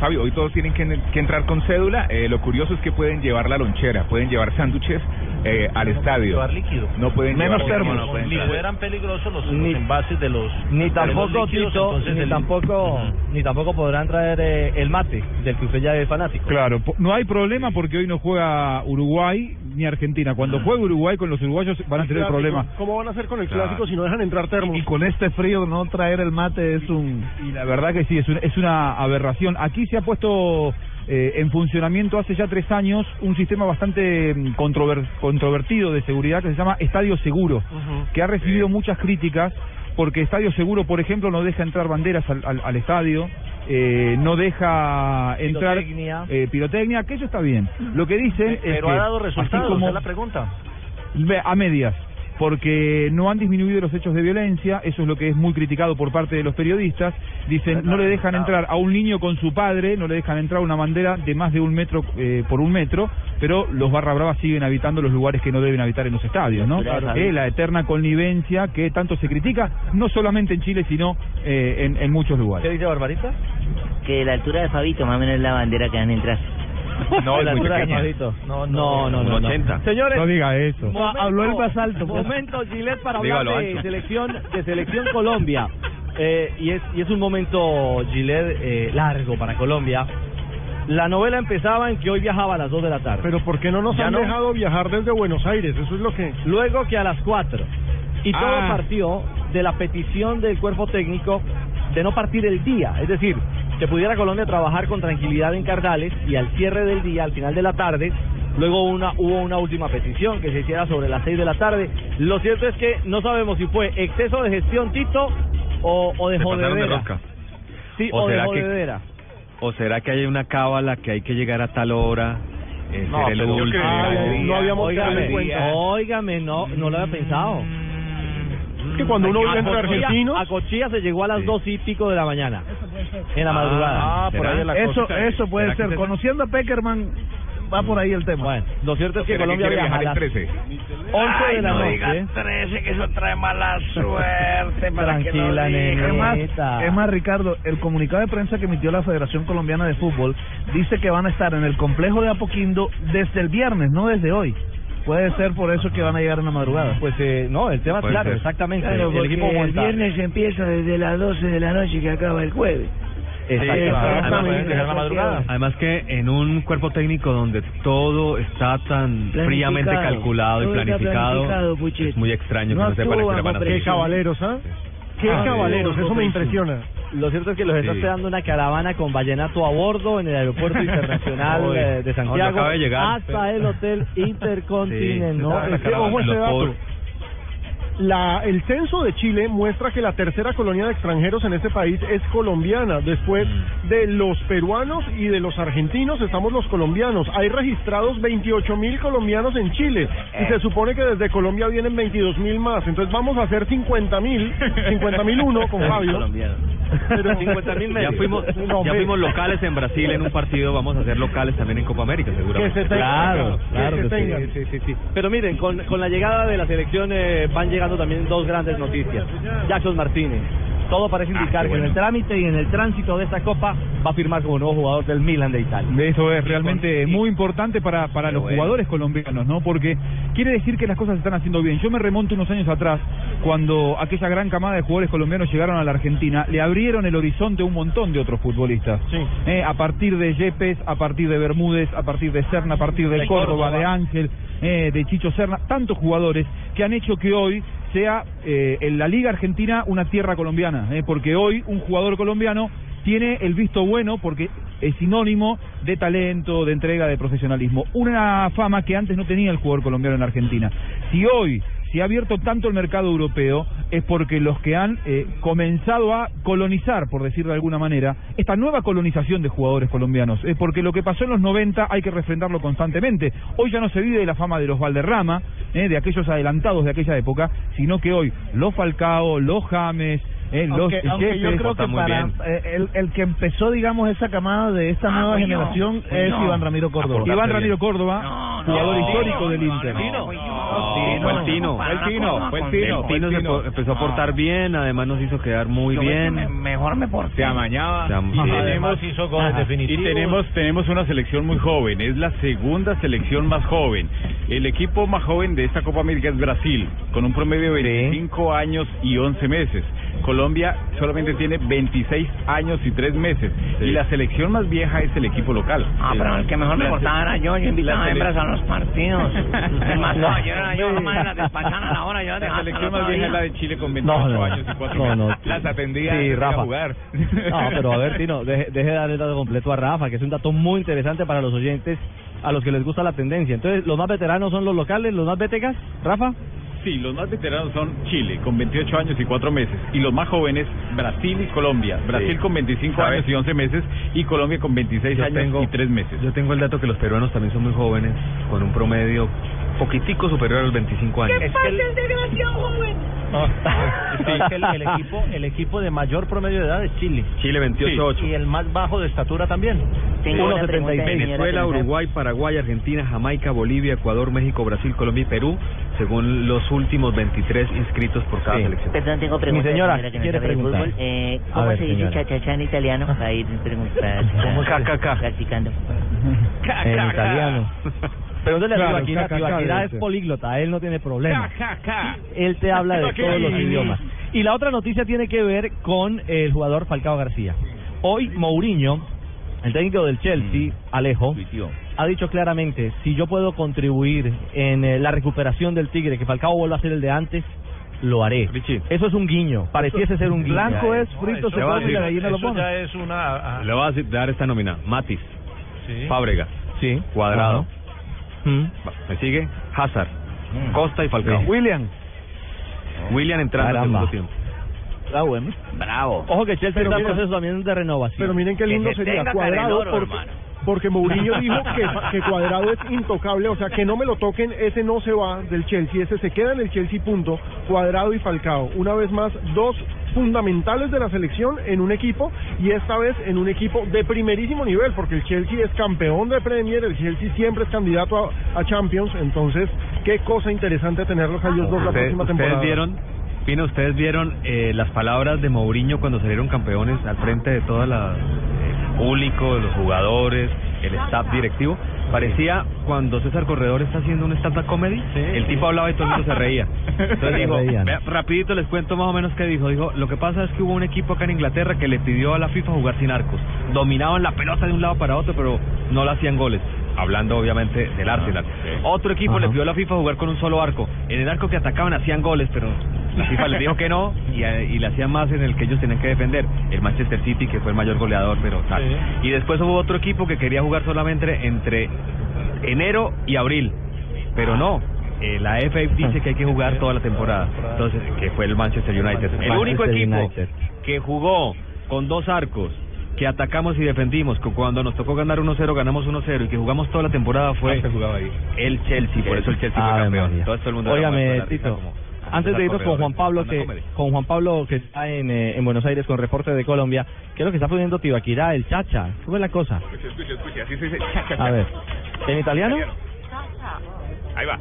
Fabio, hoy todos tienen que, que entrar con cédula. Eh, lo curioso es que pueden llevar la lonchera, pueden llevar sándwiches eh, al estadio. No pueden Menos llevar termos. no pueden Ni fueran peligrosos los, los Ni- envases de los Ni tampoco, líquidos, Tito, ni el- tampoco, ni tampoco podrán traer eh, el mate del que usted ya es fanático. Claro, no hay problema porque hoy no juega Uruguay ni Argentina. Cuando juegue Uruguay con los uruguayos van a tener Clásico. problemas. ¿Cómo van a hacer con el Claro. clásico si no dejan entrar termos? Y con este frío no traer el mate es un... Y la verdad que sí, es una aberración. Aquí se ha puesto eh, en funcionamiento hace ya tres años un sistema bastante mm, controver- controvertido de seguridad que se llama Estadio Seguro, que ha recibido muchas críticas porque Estadio Seguro, por ejemplo, no deja entrar banderas al, al- al estadio, eh, no deja entrar Pirotecnia. eh, pirotecnia, que eso está bien. Lo que dicen es Pero ha dado resultados, como- es la pregunta. A medias, porque no han disminuido los hechos de violencia, eso es lo que es muy criticado por parte de los periodistas. Dicen, no le dejan entrar a un niño con su padre, no le dejan entrar una bandera de más de un metro eh, por un metro, pero los barra bravas siguen habitando los lugares que no deben habitar en los estadios, ¿no? Claro. Eh, la eterna connivencia que tanto se critica, no solamente en Chile, sino eh, en, en muchos lugares. ¿Qué dice Barbarita? Que la altura de Fabito, más o menos la bandera que van a entrar. No, la altura de. No, no, no, no. no. 80. Señores, No diga eso. Mo- Habló el más alto. Momento, Gillette, para hablar Dígalo de ancho. selección, de selección Colombia. Eh, y, es, y es un momento, Gillette, eh, largo para Colombia. La novela empezaba en que hoy viajaba a las 2 de la tarde. Pero ¿por qué no nos Ya han no. dejado viajar desde Buenos Aires? Eso es lo que... Luego que a las 4. Y todo Ah. partió de la petición del cuerpo técnico de no partir el día. Es decir, que pudiera Colombia trabajar con tranquilidad en Cardales y al cierre del día, al final de la tarde, luego una, hubo una última petición que se hiciera sobre las 6 de la tarde. Lo cierto es que no sabemos si fue exceso de gestión, Tito, o, o de jodedera. Sí, ¿O o, de será que- jodedera. ¿O será que hay una cábala que hay que llegar a tal hora? eh, No, el último? creo- no habíamos Óigame, cuenta. óigame, no, no lo había pensado. Es que cuando uno vive A entre argentinos... A Cochilla se llegó a las dos y pico de la mañana. En la madrugada. Ah, por ahí la Eso, cosa. eso puede ¿Será que ser. se- Conociendo a Peckerman, va por ahí el tema. Bueno, lo cierto es que ¿Será Colombia quiere viaja a viajar las en 13? 11 de la no noche. digas 13, que eso trae mala suerte. para que Tranquila, no diga. nene. Es más, es más, Ricardo, el comunicado de prensa que emitió la Federación Colombiana de Fútbol dice que van a estar en el complejo de Apoquindo desde el viernes, no desde hoy. Puede ser por eso que van a llegar en la madrugada. Pues eh, no, el tema es Puede claro, ser. exactamente. Claro, el equipo viernes empieza desde las 12 de la noche que acaba el jueves. Exactamente. Además, además que en un cuerpo técnico donde todo está tan fríamente calculado y planificado, es muy extraño No que no se van a Qué caballeros, ¿ah? Qué Ah, caballeros, eso me impresiona. Lo cierto es que los está Sí. esperando una caravana con vallenato a bordo en el aeropuerto internacional eh, de Santiago acaba de llegar. hasta el hotel Intercontinental. Sí, No, es que, caravana, ojo este los dato. La, el censo de Chile muestra que la tercera colonia de extranjeros en ese país es colombiana. Después de los peruanos y de los argentinos estamos los colombianos. Hay registrados 28 mil colombianos en Chile y se supone que desde Colombia vienen 22 mil más. Entonces vamos a hacer 50 mil, 50 mil uno con Fabio. Pero 50.000 Ya fuimos, No, ya ve. fuimos locales en Brasil en un partido, vamos a ser locales también en Copa América, seguramente. Que se tenga- Claro, que claro se que sí. tengan. sí, sí, sí. Pero miren, con, con la llegada de la selección eh, van llegando también dos grandes noticias. Jackson Martínez. Todo parece indicar que en el trámite y en el tránsito de esta copa va a firmar como nuevo jugador del Milan de Italia. Eso es realmente muy importante para, para los jugadores colombianos, ¿no? Porque quiere decir que las cosas se están haciendo bien. Yo me remonto unos años atrás, cuando aquella gran camada de jugadores colombianos llegaron a la Argentina, le abrieron el horizonte a un montón de otros futbolistas. Eh, a partir de Yepes, a partir de Bermúdez, a partir de Serna, a partir de, De Córdoba, Córdoba. de Ángel, eh, de Chicho Serna, tantos jugadores que han hecho que hoy sea eh, en la Liga Argentina una tierra colombiana, eh, porque hoy un jugador colombiano tiene el visto bueno porque es sinónimo de talento, de entrega, de profesionalismo. Una fama que antes no tenía el jugador colombiano en Argentina. Si hoy se ha abierto tanto el mercado europeo es porque los que han eh, comenzado a colonizar, por decir de alguna manera, esta nueva colonización de jugadores colombianos. Es porque lo que pasó en los 90 hay que refrendarlo constantemente. Hoy ya no se vive la fama de los Valderrama, eh, de aquellos adelantados de aquella época, sino que hoy los Falcao, los James, eh, los Aunque, aunque yo creo que para eh, el, el que empezó, digamos, esa camada de esta nueva fui yo, generación fui es yo. Iván Ramiro Córdoba. Iván Ramiro Córdoba, jugador histórico del Inter. No, fue el Tino. Fue el Tino, fue el Tino. El Tino se po- empezó a portar bien, además nos hizo quedar muy bien. mejor me porté. Se amañaba. Se am- Y tenemos, hizo y tenemos, tenemos una selección muy joven. Es la segunda selección más joven. El equipo más joven de esta Copa América es Brasil, con un promedio de 25 años y 11 meses. Colombia solamente tiene 26 años y 3 meses. Y la selección más vieja es el equipo local. Ah, pero el que mejor me portaba era yo, yo invitaba a hembras a los partidos. El más caballero era yo, nomás las despachaban a la hora, yo La selección más vieja es la de Chile con 28 No, no, años y 4 no, no. meses. Las atendía Sí, a Rafa. jugar. No, pero a ver, Tino, deje, deje de dar el dato completo a Rafa, que es un dato muy interesante para los oyentes, a los que les gusta la tendencia. Entonces, ¿los más veteranos son los locales, los más vetegas, Rafa? Sí, los más veteranos son Chile, con 28 años y 4 meses. Y los más jóvenes, Brasil y Colombia. Brasil Sí. con 25 ¿Sabes? años y 11 meses. Y Colombia con 26 Yo años tengo- y 3 meses. Yo tengo el dato que los peruanos también son muy jóvenes, con un promedio poquitico superior a los 25 años. Es que el- desgraciado joven! Sí, es que el, el equipo, el equipo de mayor promedio de edad es Chile. Chile 28-8. Y el más bajo de estatura también. Pregunta, 1.76. señora Venezuela. Uruguay, Paraguay, Argentina, Jamaica, Bolivia, Ecuador, México, Brasil, Colombia y Perú, según los últimos 23 inscritos por cada Sí. selección. Perdón, tengo preguntas. señora, que no ¿quiere preguntar? fútbol. Eh, ¿Cómo ver, se dice señora. cha-cha-cha en italiano? Para ir preguntando. ¿Cómo es KKK? Practicando. En italiano. Pregúntale a Claro, Tibaquirá, es políglota, él no tiene problema. Él te habla de todos los idiomas. Y la otra noticia tiene que ver con el jugador Falcao García. Hoy Mourinho, el técnico del Chelsea, Alejo, ha dicho claramente, si yo puedo contribuir en eh, la recuperación del Tigre, que Falcao vuelva a ser el de antes, lo haré. Eso es un guiño, pareciese ser un guiño. Blanco es frito, se le va a come y la gallina lo pone. ya es una... ah, Le voy a dar esta nómina. Matis, sí. Fábregas, Sí. Cuadrado. Mm. ¿Me sigue? Hazard, Costa y Falcao. Sí. William. William entrando segundo tiempo. Ah, bueno. Bravo. Ojo que Chelsea Pero está en proceso también de renovación. Pero miren qué lindo se sería cuadrado porque Mourinho dijo que, que cuadrado es intocable, o sea que no me lo toquen, ese no se va del Chelsea, ese se queda en el Chelsea punto, cuadrado y Falcao. Una vez más, dos fundamentales de la selección en un equipo y esta vez en un equipo de primerísimo nivel, porque el Chelsea es campeón de Premier, el Chelsea siempre es candidato a, a Champions, entonces qué cosa interesante tenerlos a ellos dos la Ustedes, próxima ustedes temporada. vieron, Pino, ustedes vieron eh, las palabras de Mourinho cuando salieron campeones al frente de todo el público, los jugadores, el staff directivo. Parecía cuando César Corredor está haciendo un stand-up comedy, el tipo hablaba y todo el mundo se reía. Entonces dijo, vea, rapidito les cuento más o menos qué dijo. Dijo, lo que pasa es que hubo un equipo acá en Inglaterra que le pidió a la FIFA jugar sin arcos. Dominaban la pelota de un lado para otro, pero no la hacían goles. Hablando obviamente del Arsenal. Otro equipo le pidió a la FIFA jugar con un solo arco. En el arco que atacaban hacían goles, pero la FIFA les dijo que no y, eh, y le hacían más en el que ellos tenían que defender. El Manchester City, que fue el mayor goleador, pero tal. Y después hubo otro equipo que quería jugar solamente entre enero y abril. Pero no, eh, la FA dice que hay que jugar toda la temporada. Entonces, que fue el Manchester United. El único equipo que jugó con dos arcos, que atacamos y defendimos, que cuando nos tocó ganar 1-0 ganamos 1-0 y que jugamos toda la temporada fue el Chelsea, por eso el Chelsea fue Ave campeón. María. Entonces todo el mundo Óigame, Tito, Antes de irnos con Juan Pablo, que con Juan Pablo que está en, eh, en Buenos Aires con reporte de Colombia, ¿qué es lo que está poniendo Tibaquirá, el Chacha? ¿Cómo es la cosa? Escucha, escucha, escucha, así se dice. cha, cha, cha. A ver, ¿en italiano? Ahí va.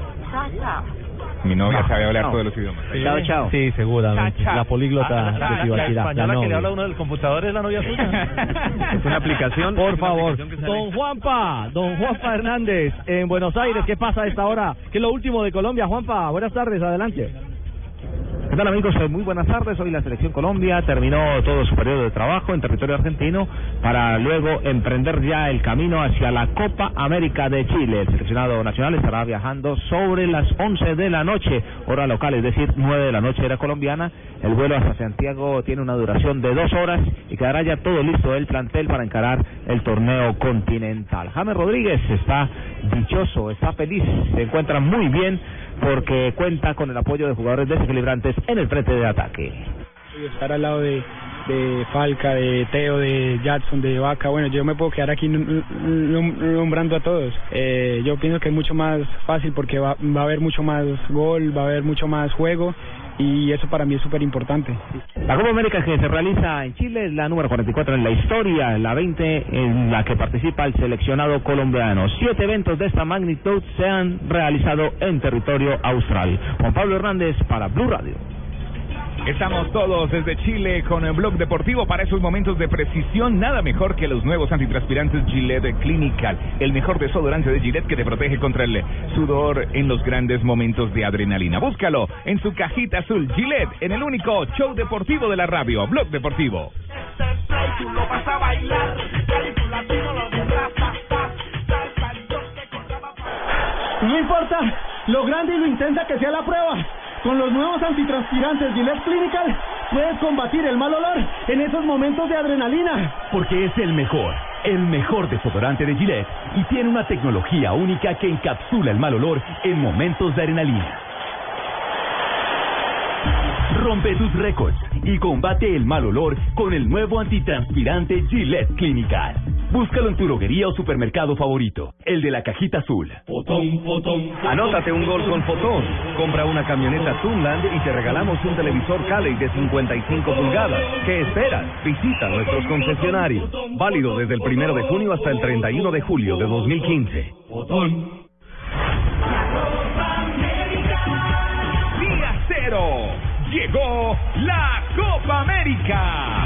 Mi novia No, sabe hablar no. todos los idiomas. Chao, chao. Sí, seguramente. Cha, cha. La políglota Ah, de la- la Tibaquirá. la española que le habla uno del computador es la novia suya. Es una aplicación. Por favor, aplicación don Juanpa, don Juanpa Hernández, en Buenos Aires, ¿qué pasa a esta hora? ¿Qué es lo último de Colombia? Juanpa, buenas tardes, adelante. ¿Qué tal amigos? Eh, Muy buenas tardes. Hoy la selección Colombia terminó todo su periodo de trabajo en territorio argentino para luego emprender ya el camino hacia la Copa América de Chile. El seleccionado nacional estará viajando sobre las 11 de la noche, hora local, es decir, 9 de la noche era colombiana. El vuelo hasta Santiago tiene una duración de dos horas y quedará ya todo listo el plantel para encarar el torneo continental. James Rodríguez está dichoso, está feliz, se encuentra muy bien porque cuenta con el apoyo de jugadores desequilibrantes en el frente de ataque. estar al lado de, de Falca, de Teo, de Jackson, de Vaca. Bueno, yo me puedo quedar aquí nombrando a todos. Eh, yo pienso que es mucho más fácil porque va, va a haber mucho más gol, va a haber mucho más juego y eso para mí es súper importante. La Copa América que se realiza en Chile es la número 44 en la historia, la 20 en la que participa el seleccionado colombiano. Siete eventos de esta magnitud se han realizado en territorio austral. Juan Pablo Hernández para Blue Radio. Estamos todos desde Chile con el blog deportivo para esos momentos de precisión. Nada mejor que los nuevos antitranspirantes Gillette Clinical, el mejor desodorante de Gillette que te protege contra el sudor en los grandes momentos de adrenalina. Búscalo en su cajita azul Gillette en el único show deportivo de la radio, Blog Deportivo. No importa lo grande y lo intensa que sea la prueba. Con los nuevos antitranspirantes Gillette Clinical puedes combatir el mal olor en esos momentos de adrenalina. Porque es el mejor, el mejor desodorante de Gillette y tiene una tecnología única que encapsula el mal olor en momentos de adrenalina. Rompe tus récords y combate el mal olor con el nuevo antitranspirante Gillette Clinical. Búscalo en tu droguería o supermercado favorito, el de la cajita azul. Anótate un gol con Fotón. Compra una camioneta Tunland y te regalamos un televisor Cali de 55 pulgadas. ¿Qué esperas? Visita nuestros concesionarios. Válido desde el primero de junio hasta el 31 de julio de 2015. Día cero. Llegó la Copa América.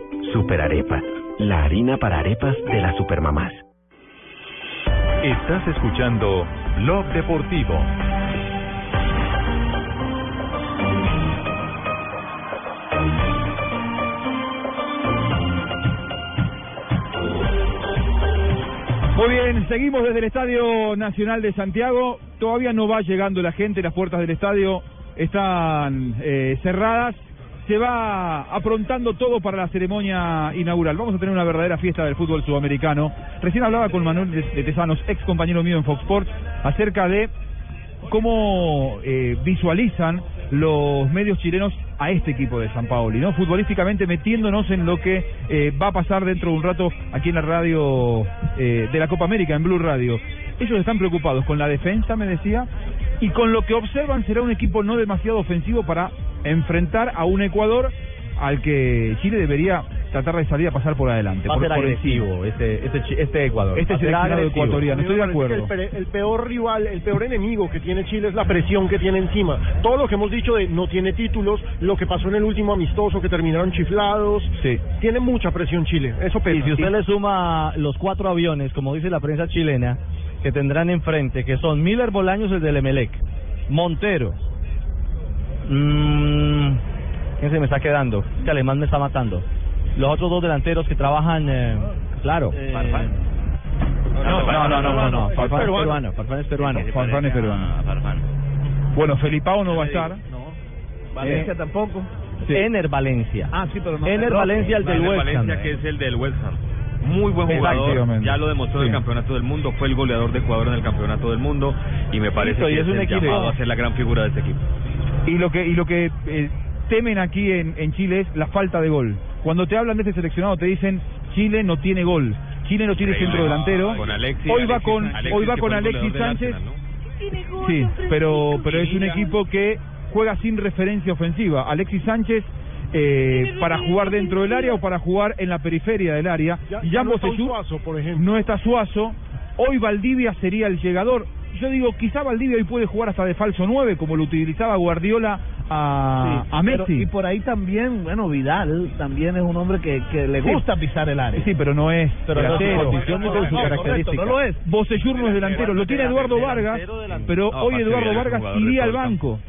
Superarepa, la harina para arepas de las supermamás. Estás escuchando Blog Deportivo. Muy bien, seguimos desde el Estadio Nacional de Santiago. Todavía no va llegando la gente, las puertas del estadio están eh, cerradas. Se va aprontando todo para la ceremonia inaugural. Vamos a tener una verdadera fiesta del fútbol sudamericano. Recién hablaba con Manuel de Tesanos, ex compañero mío en Fox Sports, acerca de cómo eh, visualizan los medios chilenos a este equipo de San Paoli, ¿no? Futbolísticamente metiéndonos en lo que eh, va a pasar dentro de un rato aquí en la radio eh, de la Copa América, en Blue Radio. ellos están preocupados con la defensa, me decía, y con lo que observan será un equipo no demasiado ofensivo para enfrentar a un Ecuador al que Chile debería tratar de salir a pasar por adelante. Va a por, ser por agresivo este, este, chi- este Ecuador. Este seleccionado agresivo. ecuatoriano, estoy de acuerdo. El, pe- el peor rival, el peor enemigo que tiene Chile es la presión que tiene encima. Todo lo que hemos dicho de no tiene títulos, lo que pasó en el último amistoso que terminaron chiflados, Sí. tiene mucha presión Chile. Eso pesa. Y si usted le suma los cuatro aviones, como dice la prensa chilena, que tendrán enfrente, que son Miller Bolaños, el del Emelec, Montero, mm, ¿quién se me está quedando? Este alemán me está matando. Los otros dos delanteros que trabajan, eh, claro. Farfán. No, no, no, no, no, Farfán es peruano. Farfán es peruano. Farfán es peruano. Bueno, Felipao no va a estar. Valencia Eh, tampoco. Sí. Ener Valencia. Ah, sí, pero no. Ener Valencia, el del Ener West Ham. Valencia, que es el del West Ham. Muy buen jugador, ya lo demostró en Sí. el campeonato del mundo, fue el goleador de Ecuador en el campeonato del mundo y me parece y que es es, un el equipo- llamado a ser la gran figura de este equipo. Y lo que y lo que eh, temen aquí en, en Chile es la falta de gol. Cuando te hablan de este seleccionado te dicen Chile no tiene gol, Chile no tiene Increíble. centro delantero. Con Alexis, hoy va Alexis- con Alexis, hoy va con Alexis Sánchez. Arsenal, ¿no? Sí, pero pero es un equipo que juega sin referencia ofensiva. Alexis Sánchez eh, para jugar dentro del área o para jugar en la periferia del área. Ya, y ya no está Suazo, por ejemplo. no está Suazo. Hoy Valdivia sería el llegador. Yo digo, quizá Valdivia hoy puede jugar hasta de falso 9, como lo utilizaba Guardiola a, Sí, a pero- Messi. y por ahí también, bueno, Vidal también es un hombre que, que le Sí. gusta pisar el área. Sí, pero no es Pero delantero. No, característica. correcto, No lo es. Bocellur no es delantero. Lo tiene Eduardo Vargas, pero hoy Eduardo Vargas iría al banco.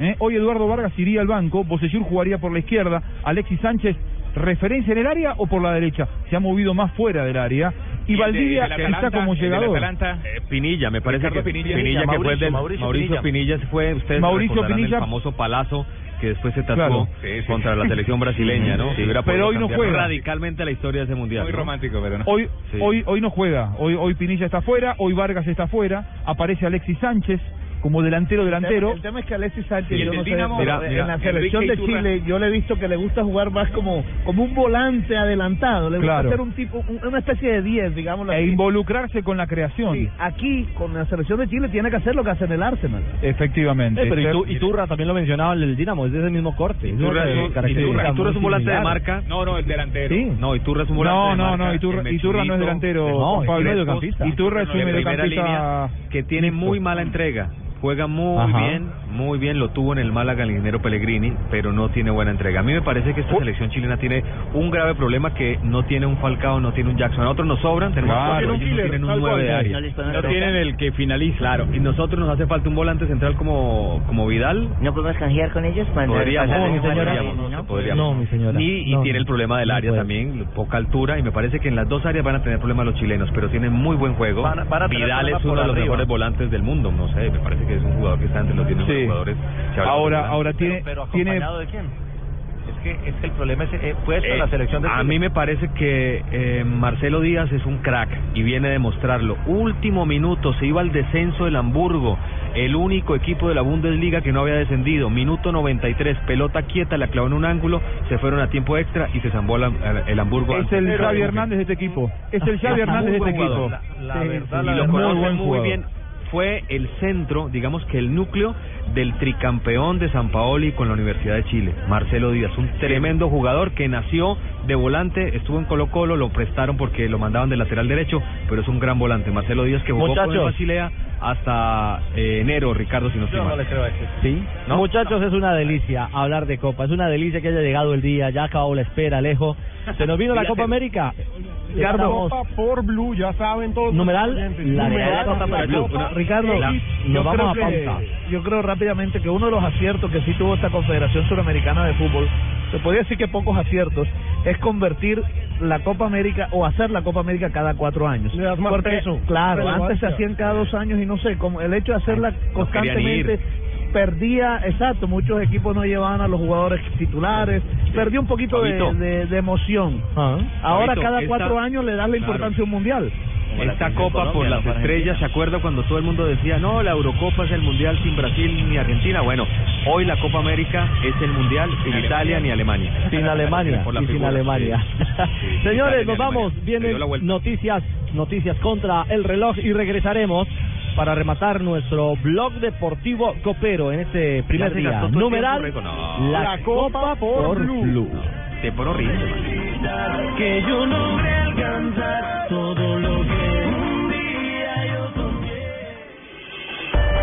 ¿Eh? Hoy Eduardo Vargas iría al banco. Bocellur jugaría por la izquierda. Alexis Sánchez, ¿referencia en el área o por la derecha? Se ha movido más fuera del área. Y, de- Valdivia está como llegador. Atalanta, Eh, Pinilla, me parece Ricardo que Pinilla. Pinilla, que fue el Mauricio, del Mauricio Mauricio, Pinilla. Pinilla. fue, ustedes Mauricio Pinilla. el famoso palazo que después se tatuó Claro. Sí, sí. contra la selección brasileña, ¿no? Sí. Pero hoy no juega. radicalmente la historia de ese mundial. Muy ¿no? romántico, pero no. Hoy, Sí. hoy, hoy no juega. Hoy, hoy Pinilla está fuera. Hoy Vargas está fuera. Aparece Alexis Sánchez como delantero delantero. El tema es que Alexis Sánchez, Y yo no sé, Dinamo, mira, en la selección de Iturra. Chile yo le he visto que le gusta jugar más como como un volante adelantado, le gusta Claro. ser un tipo, un- una especie de 10, digámoslo E involucrarse con la creación. Sí, aquí con la selección de Chile tiene que hacer lo que hace en el Arsenal. Efectivamente. Eh, pero Ser- Itu- Iturra también lo mencionaba el Dinamo, es de ese mismo corte. Iturra es un- Iturra- Iturra es volante de marca. No, no, el delantero. Sí. No, Iturra es un volante No, de no, marca. no, Iturra, El Iturra no es delantero. No, Pablo. mediocampista. Iturra es un mediocampista. línea que tiene muy mala entrega. Juega muy Ajá. bien, muy bien, lo tuvo en el Málaga el ingeniero Pellegrini, pero no tiene buena entrega. A mí me parece que esta Oh. selección chilena tiene un grave problema que no tiene un Falcao, no tiene un Jackson. A otros nos sobran, tenemos Claro. ellos no tienen un tal 9 cual. de área. No No tienen el que finaliza. Claro, y nosotros nos hace falta un volante central como, como Vidal. ¿No podemos canjear con ellos? Mandar- Podríamos, pasar- mi señora. podríamos, ¿no? podríamos. No, mi señora. Y, y No, tiene no. el problema del No área puede. también, poca altura, y me parece que en las dos áreas van a tener problemas los chilenos, pero tienen muy buen juego. Van van Vidal es uno de los arriba. mejores volantes del mundo, no sé, me parece que es un jugador que está entre los 10 mejores Sí. jugadores. Ahora, ahora tiene, pero tiene acompañado de quién? Es que, es que el problema es eh, Eh, la selección de a mí me parece que eh, Marcelo Díaz es un crack y viene a demostrarlo. Último minuto, se iba al descenso del Hamburgo, el único equipo de la Bundesliga que no había descendido. Minuto 93, pelota quieta, la clavó en un ángulo, se fueron a tiempo extra y se zambó la- el Hamburgo. es el Xavi Hernández de este equipo. Es el Xavi Hernández de este equipo. jugador. La Sí, verdad, sí, la y lo verdad. conoce muy buen muy jugador. bien. Fue el centro, digamos que el núcleo del tricampeón de San Paoli con la Universidad de Chile, Marcelo Díaz, un tremendo jugador que nació de volante, estuvo en Colo Colo, lo prestaron porque lo mandaban de lateral derecho, pero es un gran volante, Marcelo Díaz que jugó con el Muchachos. Basilea hasta eh, enero, Ricardo, si no estoy Yo no mal. le creo a ese. ¿Sí? ¿No? Muchachos, es una delicia hablar de Copa. Es una delicia que haya llegado el día. Ya acabó la espera, Alejo. Se nos vino la Copa América. La Estamos- Copa por Blue, ya saben todos. Numeral, los oyentes. la Numeral, Real Copa por Blue. Copa Ricardo, La- yo nos vamos creo a que- pausa. Yo creo rápidamente que uno de los aciertos que sí tuvo esta Confederación Suramericana de Fútbol, se podría decir que pocos aciertos, es convertir la Copa América o hacer la Copa América cada cuatro años. Le das más Porque, peso, claro, antes se hacían cada dos años y no sé, como el hecho de hacerla constantemente perdía, exacto, muchos equipos no llevaban a los jugadores titulares, perdió un poquito de, Fabito. de- de emoción. Ah. Ahora Fabito, cada esta- cuatro años le das la Claro. importancia a un mundial. Esta Copa por las estrellas, ¿se acuerda cuando todo el mundo decía, no, la Eurocopa es el Mundial sin Brasil ni Argentina? Bueno, hoy la Copa América es el Mundial sin Italia ni Alemania. Sin Alemania, Por la y sin Alemania. sí. Señores, Italia nos vamos. Vienen noticias, noticias contra el reloj y regresaremos para rematar nuestro blog deportivo copero en este primer día. Numeral. No. la, La Copa por Blue. Te por horrible. Que yo logré alcanzar todo lo que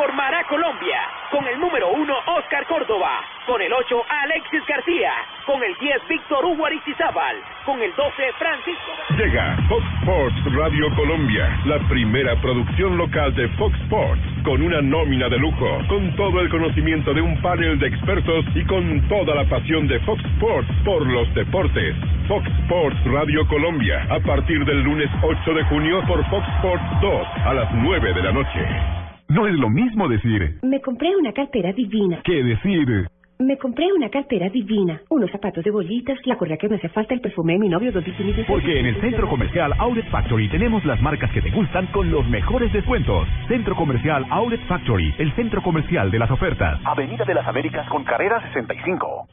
formará Colombia. Con el número 1, Oscar Córdoba. Con el 8, Alexis García. Con el 10, Víctor Hugo Aristizábal. Con el 12, Francisco. Llega Fox Sports Radio Colombia, la primera producción local de Fox Sports, con una nómina de lujo, con todo el conocimiento de un panel de expertos y con toda la pasión de Fox Sports por los deportes. Fox Sports Radio Colombia, a partir del lunes 8 de junio por Fox Sports 2 a las 9 de la noche. No es lo mismo decir Me compré una cartera divina. que decir. Me compré una cartera divina. Unos zapatos de bolitas, la correa que me hace falta, el perfume de mi novio, dos bikinis. Porque en el Centro Comercial Outlet Factory tenemos las marcas que te gustan con los mejores descuentos. Centro Comercial Outlet Factory, el centro comercial de las ofertas. Avenida de las Américas con carrera 65.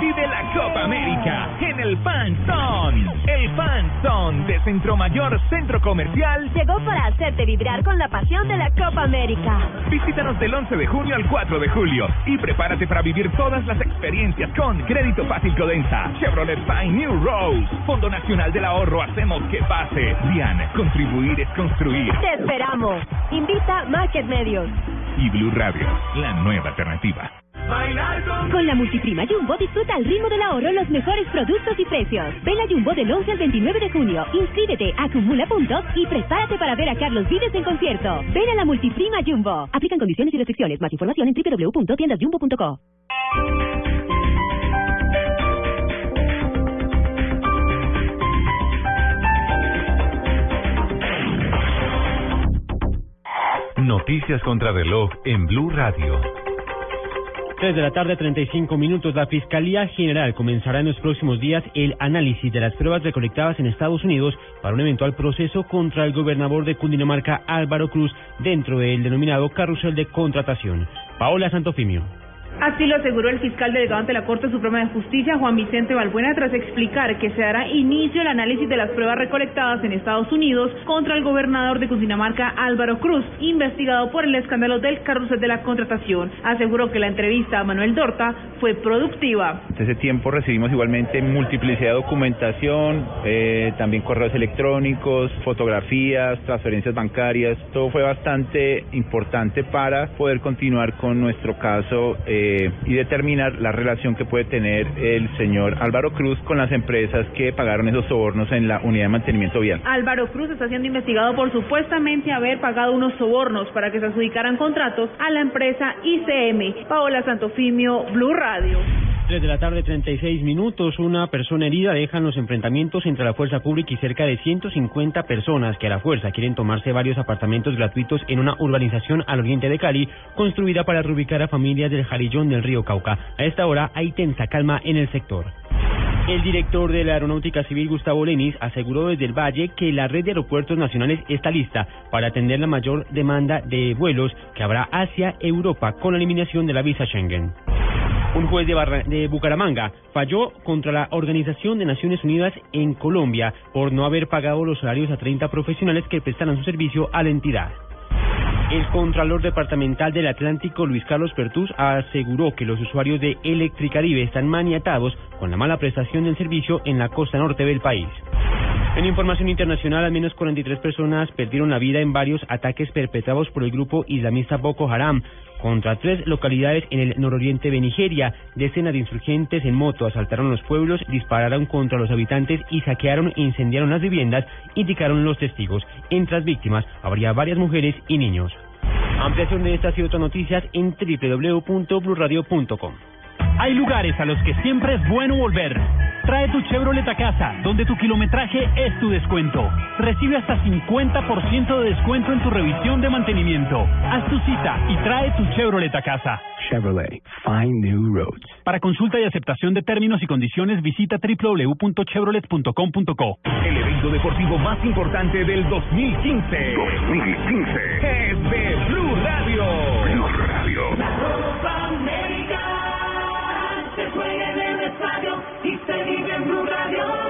Vive la Copa América en el Fan Zone. El Fan Zone de Centro Mayor Centro Comercial. Llegó para hacerte vibrar con la pasión de la Copa América. Visítanos del 11 de junio al 4 de julio y prepárate para vivir todas las experiencias con Crédito Fácil Codensa, Chevrolet Pine New Rose, Fondo Nacional del Ahorro Hacemos que pase. Dian, contribuir es construir. Te esperamos. Invita Market Medios. Y Blue Radio, la nueva alternativa. Con la multiprima Jumbo disfruta al ritmo del ahorro los mejores productos y precios. Ven a Jumbo del 11 al 29 de junio. Inscríbete, acumula puntos y prepárate para ver a Carlos Vives en concierto. Ven a la multiprima Jumbo. Aplican condiciones y restricciones. Más información en www.tiendasjumbo.co. Noticias contra reloj en Blue Radio. 3 de la tarde, 35 minutos. La Fiscalía General comenzará en los próximos días el análisis de las pruebas recolectadas en Estados Unidos para un eventual proceso contra el gobernador de Cundinamarca, Álvaro Cruz, dentro del denominado carrusel de contratación. Paola Santofimio. Así lo aseguró el fiscal delegado ante la Corte Suprema de Justicia, Juan Vicente Balbuena, tras explicar que se dará inicio al análisis de las pruebas recolectadas en Estados Unidos contra el gobernador de Cundinamarca, Álvaro Cruz, investigado por el escándalo del carrusel de la contratación. Aseguró que la entrevista a Manuel Dorta fue productiva. Desde ese tiempo recibimos igualmente multiplicidad de documentación, eh, también correos electrónicos, fotografías, transferencias bancarias. Todo fue bastante importante para poder continuar con nuestro caso eh, y determinar la relación que puede tener el señor Álvaro Cruz con las empresas que pagaron esos sobornos en la unidad de mantenimiento vial. Álvaro Cruz está siendo investigado por supuestamente haber pagado unos sobornos para que se adjudicaran contratos a la empresa ICM. Paola Santofimio, Blue Radio. 3 de la tarde, 36 minutos. Una persona herida deja en los enfrentamientos entre la fuerza pública y cerca de 150 personas que a la fuerza quieren tomarse varios apartamentos gratuitos en una urbanización al oriente de Cali, construida para reubicar a familias del Jarillón del río Cauca. A esta hora hay tensa calma en el sector. El director de la Aeronáutica Civil, Gustavo Lenis, aseguró desde el Valle que la red de aeropuertos nacionales está lista para atender la mayor demanda de vuelos que habrá hacia Europa con la eliminación de la visa Schengen. Un juez de, Barra- de Bucaramanga falló contra la Organización de Naciones Unidas en Colombia por no haber pagado los salarios a 30 profesionales que prestaran su servicio a la entidad. El Contralor Departamental del Atlántico, Luis Carlos Pertús, aseguró que los usuarios de Electricaribe están maniatados con la mala prestación del servicio en la costa norte del país. En información internacional, al menos 43 personas perdieron la vida en varios ataques perpetrados por el grupo islamista Boko Haram contra tres localidades en el nororiente de Nigeria. Decenas de insurgentes en moto asaltaron los pueblos, dispararon contra los habitantes y saquearon e incendiaron las viviendas, indicaron los testigos. Entre las víctimas habría varias mujeres y niños. Ampliación de estas y otras noticias en www.bluradio.com. Hay lugares a los que siempre es bueno volver. Trae tu Chevrolet a casa, donde tu kilometraje es tu descuento. Recibe hasta 50% de descuento en tu revisión de mantenimiento. Haz tu cita y trae tu Chevrolet a casa. Chevrolet, find new roads. Para consulta y aceptación de términos y condiciones, visita www.chevrolet.com.co. El evento deportivo más importante del 2015. 2015. Es de Blue Radio. Blue Radio. Y se vive en Blue Radio.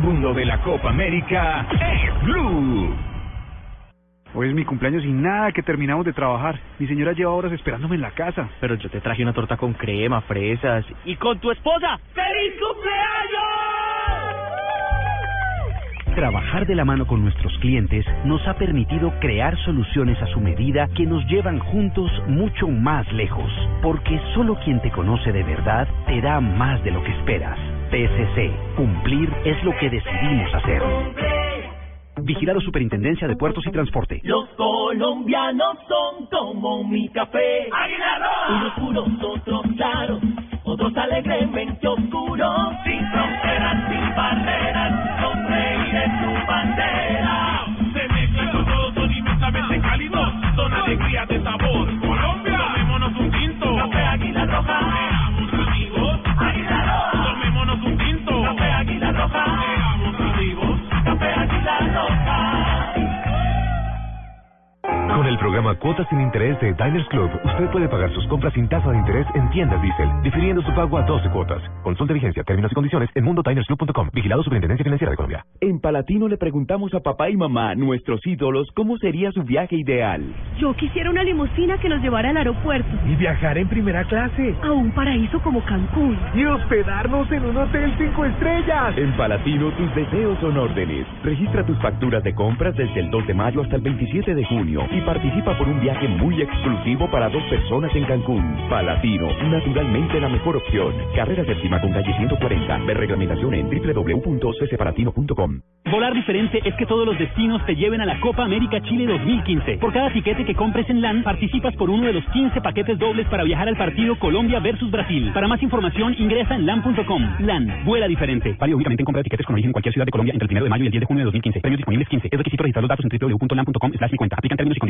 segundo de la Copa América es Blue. Hoy es mi cumpleaños y nada que terminamos de trabajar. Mi señora lleva horas esperándome en la casa. Pero yo te traje una torta con crema, fresas y con tu esposa. ¡Feliz cumpleaños! Trabajar de la mano con nuestros clientes nos ha permitido crear soluciones a su medida que nos llevan juntos mucho más lejos. Porque solo quien te conoce de verdad te da más de lo que esperas. TSC, cumplir es lo que decidimos hacer. Vigilado Superintendencia de Puertos y Transporte. Los colombianos son como mi café. Unos puros, otros claros, otros alegremente oscuros. Sin fronteras, sin barreras, sonreír es su bandera. Se mezclan los dos, son inmensamente cálidos, son alegría de sabor. Colombia, tomémonos un tinto. Café Águila Roja. Roja. Seamos amigos. Café Águila Roja. Con el programa Cuotas sin Interés de Diners Club, usted puede pagar sus compras sin tasa de interés en tiendas Diesel, difiriendo su pago a 12 cuotas. Consulte vigencia, términos y condiciones en mundodinersclub.com. Vigilado Superintendencia Financiera de Colombia. En Palatino le preguntamos a papá y mamá, nuestros ídolos, cómo sería su viaje ideal. Yo quisiera una limusina que nos llevara al aeropuerto, Y viajar en primera clase. a un paraíso como Cancún. Y hospedarnos en un hotel cinco estrellas. En Palatino tus deseos son órdenes. Registra tus facturas de compras desde el 2 de mayo hasta el 27 de junio y participa por un viaje muy exclusivo para dos personas en Cancún. Palatino, naturalmente la mejor opción. Carrera séptima con calle 140. Ver reglamentación en www.ccpalatino.com. Volar diferente es que todos los destinos te lleven a la Copa América Chile 2015. Por cada tiquete que compres en LAN, participas por uno de los 15 paquetes dobles para viajar al partido Colombia versus Brasil. Para más información, ingresa en LAN.com. LAN, vuela diferente. Válido únicamente en compra de tiquetes con origen en cualquier ciudad de Colombia entre el 1 de mayo y el 10 de junio de 2015. Premios disponibles 15. Es requisito registrar los datos en www.lan.com slash mi cuenta. Aplican términos y condiciones.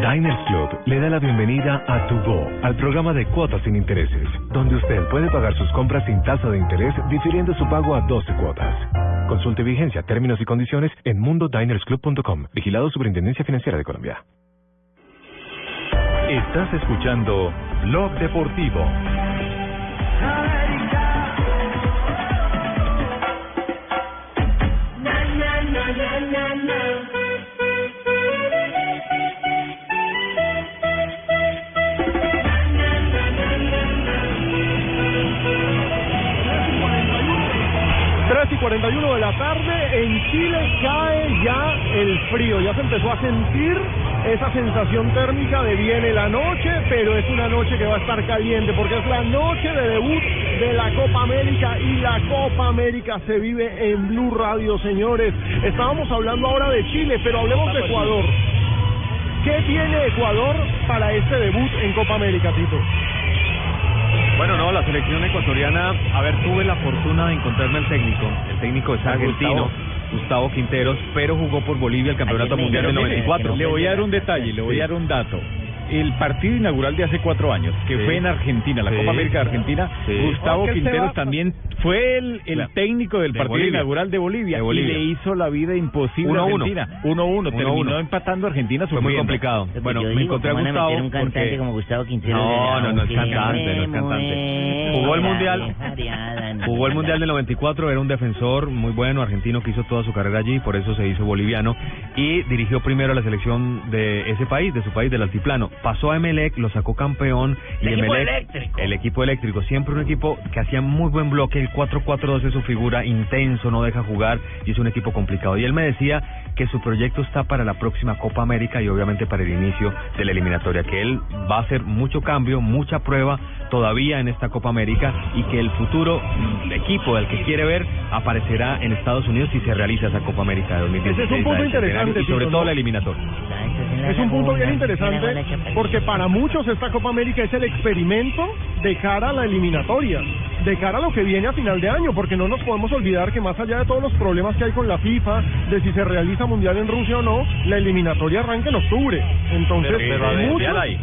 Diners Club le da la bienvenida a Tu Go, al programa de cuotas sin intereses, donde usted puede pagar sus compras sin tasa de interés, difiriendo su pago a 12 cuotas. Consulte vigencia, términos y condiciones en mundodinersclub.com. Vigilado Superintendencia Financiera de Colombia. Estás escuchando Blog Deportivo. y 41 de la tarde, en Chile cae ya el frío, ya se empezó a sentir esa sensación térmica de viene la noche, pero es una noche que va a estar caliente porque es la noche de debut de la Copa América y la Copa América se vive en Blue Radio, señores. Estábamos hablando ahora de Chile, pero hablemos de Ecuador. ¿Qué tiene Ecuador para este debut en Copa América, Tito? Bueno, no, la selección ecuatoriana, a ver, tuve la fortuna de encontrarme al técnico. El técnico es argentino, Gustavo, Quinteros, pero jugó por Bolivia el Campeonato Mundial del 94. Le voy a dar un detalle, le voy a dar un dato. El partido inaugural de hace cuatro años, que Sí. fue en Argentina, la Sí. Copa América de Argentina, Sí. Gustavo Quinteros Seba- también fue el, el Claro. técnico del De partido Bolivia. inaugural de Bolivia, De Bolivia. y le hizo la vida imposible a 1-1. Argentina. 1-1, terminó 1-1. empatando a Argentina Fue muy complicado. Bueno, me encontré a ¿cómo van a Gustavo un cantante porque... como Gustavo Quintero? No, no, no es Sí, cantante, no es cantante. Jugó el Mundial, jugó el Mundial del 94, era un defensor muy bueno, argentino que hizo toda su carrera allí, por eso se hizo boliviano y dirigió primero a la selección de ese país, de su país, del altiplano. Pasó a Emelec, lo sacó campeón y El equipo Emelec- eléctrico. el equipo eléctrico, siempre un equipo que hacía muy buen bloque, el 4-4-2 es su figura, intenso, no deja jugar y es un equipo complicado. Y él me decía que su proyecto está para la próxima Copa América y obviamente para el inicio de la eliminatoria, que él va a hacer mucho cambio, mucha prueba todavía en esta Copa América y que el futuro mm, equipo del que quiere ver aparecerá en Estados Unidos si se realiza esa Copa América de 2016. Ese es un punto interesante, Y sobre todo la eliminatoria. Es un punto bien interesante porque para muchos esta Copa América es el experimento de cara a la eliminatoria, de cara a lo que viene a final de año, porque no nos podemos olvidar que más allá de todos los problemas que hay con la FIFA, de si se realiza Mundial en Rusia o no, la eliminatoria arranca en octubre. Entonces, Pero- pero muchos- hay.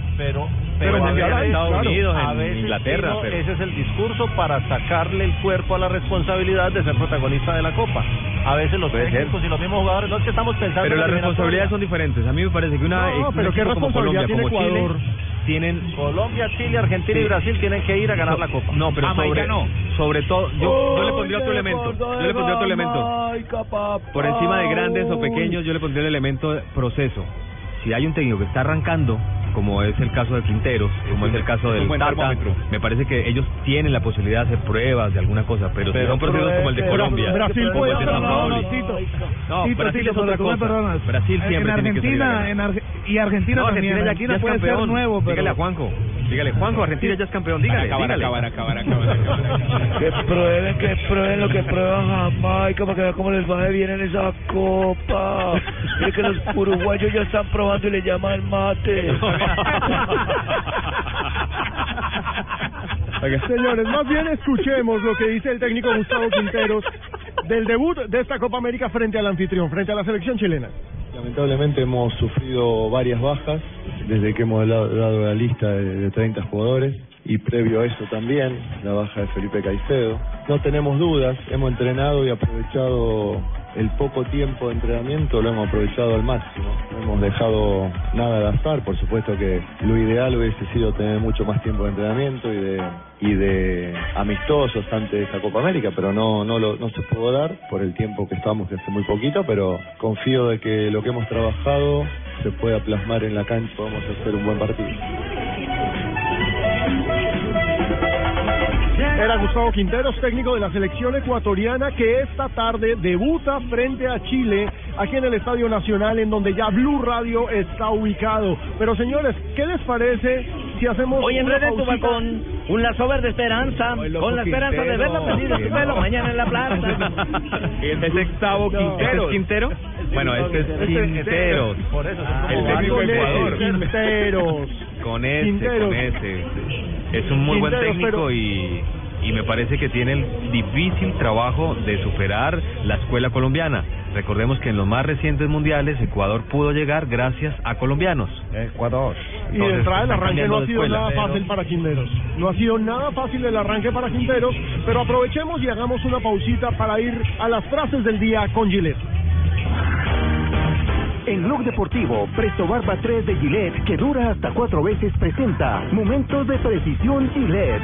Pero, Pero pero a Mundial veces- hay, Estados claro, Unidos, a en Inglaterra, pero- Ese es el discurso para sacarle el cuerpo a la responsabilidad de ser protagonista de la Copa. A veces los técnicos y los mismos jugadores, no es que estamos pensando Pero en las la responsabilidades son diferentes. A mí me parece que una No, pero ¿qué como Colombia, como tiene Chile, Ecuador? tienen Colombia, Chile, Argentina y. Brasil tienen que ir a ganar la Copa. No, pero Jamaica sobre, no. sobre todo, yo, yo le pondría otro elemento. Yo le pondría otro elemento. Por encima de grandes o pequeños, yo le pondría el elemento de proceso. Si hay un técnico que está arrancando, como es el caso de Quinteros, como es el caso del Tata, me parece que ellos tienen la posibilidad de hacer pruebas de alguna cosa, pero, si Pero son procesos como el de Colombia, Brasil como puede el de hacer San no, Paoli. no, Tito. No, Tito, Brasil Tito, es otra cosa. perdonas. Brasil En siempre tiene que salir Argentina, y Argentina No, también. Argentina Argentina puede ser nuevo, pero... Dígale a Juanjo. Dígale, Juanjo, Argentina ya es campeón. Dígale, Acabar, dígale. acabar, acabar, acabar, acabar. Que prueben, que prueben lo que prueban Jamaica para que vean cómo les va de bien en esa copa. Mire que los uruguayos ya están probando y le llaman mate. Señores, más bien escuchemos lo que dice el técnico Gustavo Quinteros del debut de esta Copa América frente al anfitrión, frente a la selección chilena. Lamentablemente hemos sufrido varias bajas desde que hemos dado la lista de, de 30 jugadores y previo a eso también la baja de Felipe Caicedo. No tenemos dudas, hemos entrenado y aprovechado el poco tiempo de entrenamiento, lo hemos aprovechado al máximo. No hemos dejado nada al azar, por supuesto que lo ideal hubiese sido tener mucho más tiempo de entrenamiento y de de amistosos antes de esta Copa América, pero no no se pudo dar por el tiempo que estamos que hace muy poquito, pero confío de que lo que hemos trabajado se pueda plasmar en la cancha, podemos hacer un buen partido. Era Gustavo Quinteros, técnico de la selección ecuatoriana, que esta tarde debuta frente a Chile aquí en el Estadio Nacional, en donde ya Blue Radio está ubicado. Pero señores, ¿qué les parece si hacemos Hoy en una Red balcón, un lazo verde esperanza, con la esperanza de verla perdida en tu pelo mañana en la plaza. Es Octavo. ¿Este es Quintero? Bueno, este es Quinteros. Por eso El técnico Con Ecuador. Quinteros. Con ese, Quinteros. con ese. Es un muy buen técnico pero- y, y me parece que tiene el difícil trabajo de superar la escuela colombiana. Recordemos que en los más recientes mundiales Ecuador pudo llegar gracias a colombianos. Ecuador. Y de entrada el arranque no ha sido nada Pero- fácil para Quinteros. No ha sido nada fácil el arranque para Quinteros, pero aprovechemos y hagamos una pausita para ir a las frases del día con Gillette. En Blog Deportivo, Presto Barba 3 de Gillette, que dura hasta cuatro veces, presenta Momentos de Precisión Gillette.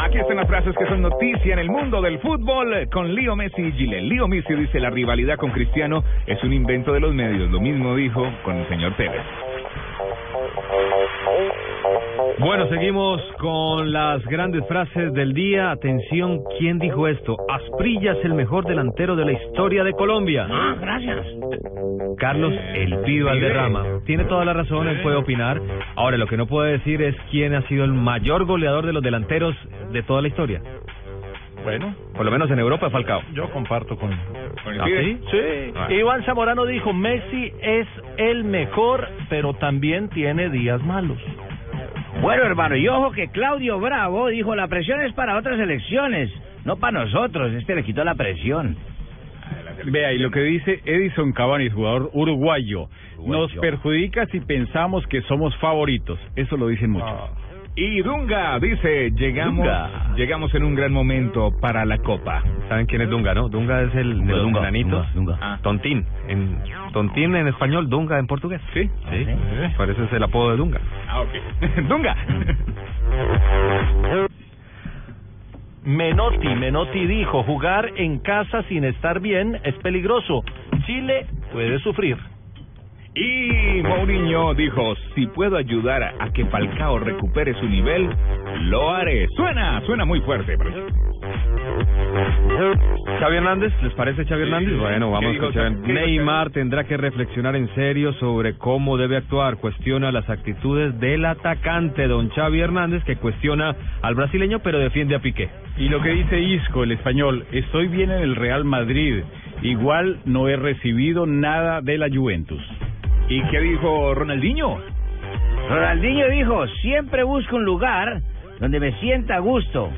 Aquí están las frases que son noticia en el mundo del fútbol con Leo Messi y Gile. Leo Messi dice la rivalidad con Cristiano es un invento de los medios. Lo mismo dijo con el señor Tevez. Bueno, seguimos con las grandes frases del día. Atención, ¿quién dijo esto? Asprilla es el mejor delantero de la historia de Colombia. Ah, gracias. Carlos El Pido Valderrama. Tiene toda la razón, él puede opinar. Ahora, lo que no puede decir es quién ha sido el mayor goleador de los delanteros de toda la historia. Bueno, Por lo menos en Europa, Falcao. yo comparto con, ¿Ah, sí? Sí. Ah. Iván Zamorano dijo, Messi es el mejor, pero también tiene días malos. Bueno, hermano, y ojo que Claudio Bravo dijo, la presión es para otras elecciones, no para nosotros, este le quitó la presión. Vea, y lo que dice Edison Cavani, jugador uruguayo, nos perjudica si pensamos que somos favoritos. Eso lo dicen muchos. Y Dunga dice, llegamos Dunga. llegamos en un gran momento para la Copa. ¿Saben quién es Dunga, no? Dunga es el de los Dunga, enanitos. Dunga, Ah, Tontín. En, tontín en español, Dunga en portugués. Sí. Sí. Por eso es el apodo de Dunga. Ah, ok. Dunga. Menotti, Menotti dijo, jugar en casa sin estar bien es peligroso. Chile puede sufrir. Y Mourinho dijo, si puedo ayudar a, a que Falcao recupere su nivel, lo haré. Suena, suena muy fuerte. pero- Xavi Hernández, ¿les parece Xavi Hernández? Bueno, ¿Qué vamos con Xavi. Neymar tendrá que reflexionar en serio sobre cómo debe actuar. Cuestiona las actitudes del atacante, don Xavi Hernández, que cuestiona al brasileño, pero defiende a Piqué. Y lo que dice Isco, el español, estoy bien en el Real Madrid. Igual no he recibido nada de la Juventus. ¿Y qué dijo Ronaldinho? Ronaldinho dijo, siempre busco un lugar donde me sienta a gusto.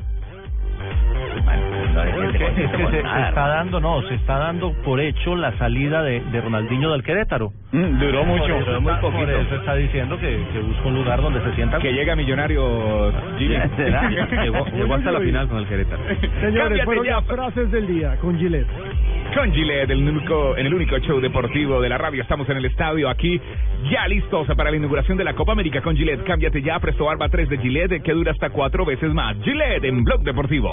Es que, es que se, se está dando, no, se está dando por hecho la salida de, de Ronaldinho del Querétaro. Mm, duró mucho. Por eso, está, por eso está diciendo que, que busca un lugar donde se sienta a Que llega millonario Jimmy. Llegó, llegó hasta la final con el Querétaro. Señores, fueron ya. las frases del día con Gillette. Con Gillette, el único, en el único show deportivo de la radio. Estamos en el estadio aquí, ya listos para la inauguración de la Copa América con Gillette. Cámbiate ya, Presto Barba 3 de Gillette, que dura hasta cuatro veces más. Gillette en Blog Deportivo.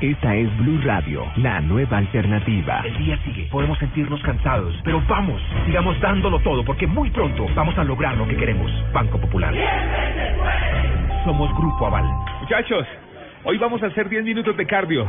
Esta es Blue Radio, la nueva alternativa. El día sigue, podemos sentirnos cansados, pero vamos, sigamos dándolo todo porque muy pronto vamos a lograr lo que queremos. Banco Popular. Somos Grupo Aval. Muchachos, hoy vamos a hacer 10 minutos de cardio.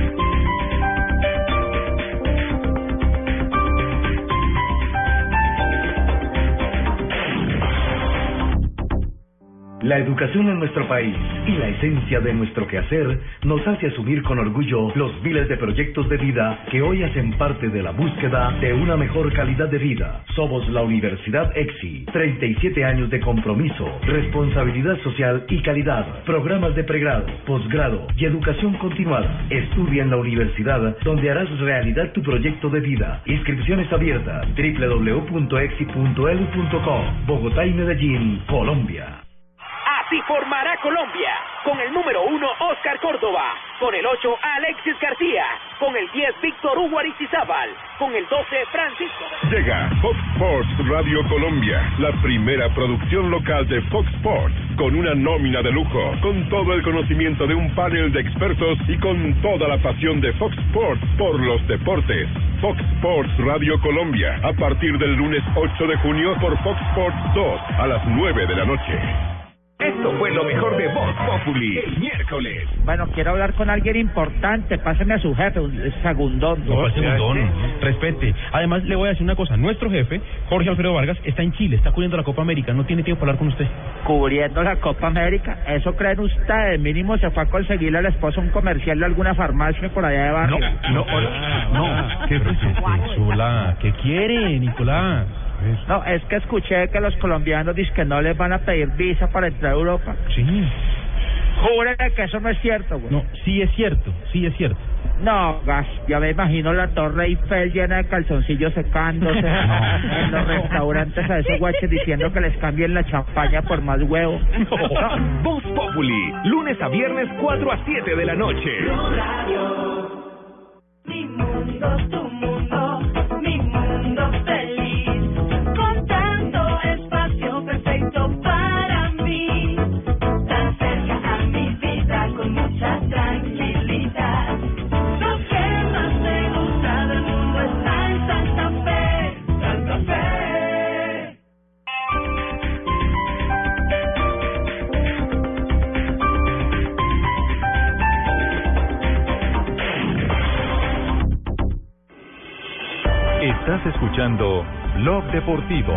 La educación en nuestro país y la esencia de nuestro quehacer nos hace asumir con orgullo los miles de proyectos de vida que hoy hacen parte de la búsqueda de una mejor calidad de vida. Somos la Universidad EXI, 37 años de compromiso, responsabilidad social y calidad, programas de pregrado, posgrado y educación continuada. Estudia en la universidad donde harás realidad tu proyecto de vida. Inscripciones abiertas www.exi.edu.co Bogotá y Medellín, Colombia. Así formará Colombia. Con el número 1, Oscar Córdoba. Con el 8, Alexis García. Con el 10, Víctor Hugo Aristizábal. Con el 12, Francisco. Llega Fox Sports Radio Colombia, la primera producción local de Fox Sports, con una nómina de lujo, con todo el conocimiento de un panel de expertos y con toda la pasión de Fox Sports por los deportes. Fox Sports Radio Colombia, a partir del lunes 8 de junio por Fox Sports 2 a las 9 de la noche. Esto fue lo mejor de Voz Populi. El miércoles. Bueno, quiero hablar con alguien importante. Páseme a su jefe, un segundón. No, ¿cuál segundón? Respete. Además, le voy a decir una cosa. Nuestro jefe, Jorge Alfredo Vargas, está en Chile, está cubriendo la Copa América. No tiene tiempo para hablar con usted. Cubriendo la Copa América. ¿Eso creen ustedes? Mínimo se fue a conseguirle al esposo un comercial de alguna farmacia por allá de barrio. No, no. ¿Qué Hola, ¿qué quiere, Nicolás? No, es que escuché que los colombianos dicen que no les van a pedir visa para entrar a Europa. Sí. Júreme que eso no es cierto, güey. No, sí es cierto, sí es cierto. No, gas, ya me imagino la Torre Eiffel llena de calzoncillos secándose en los restaurantes a esos guaches diciendo que les cambien la champaña por más huevo. Voz Populi, lunes a viernes 4 a 7 de la noche. Escuchando Blog Deportivo.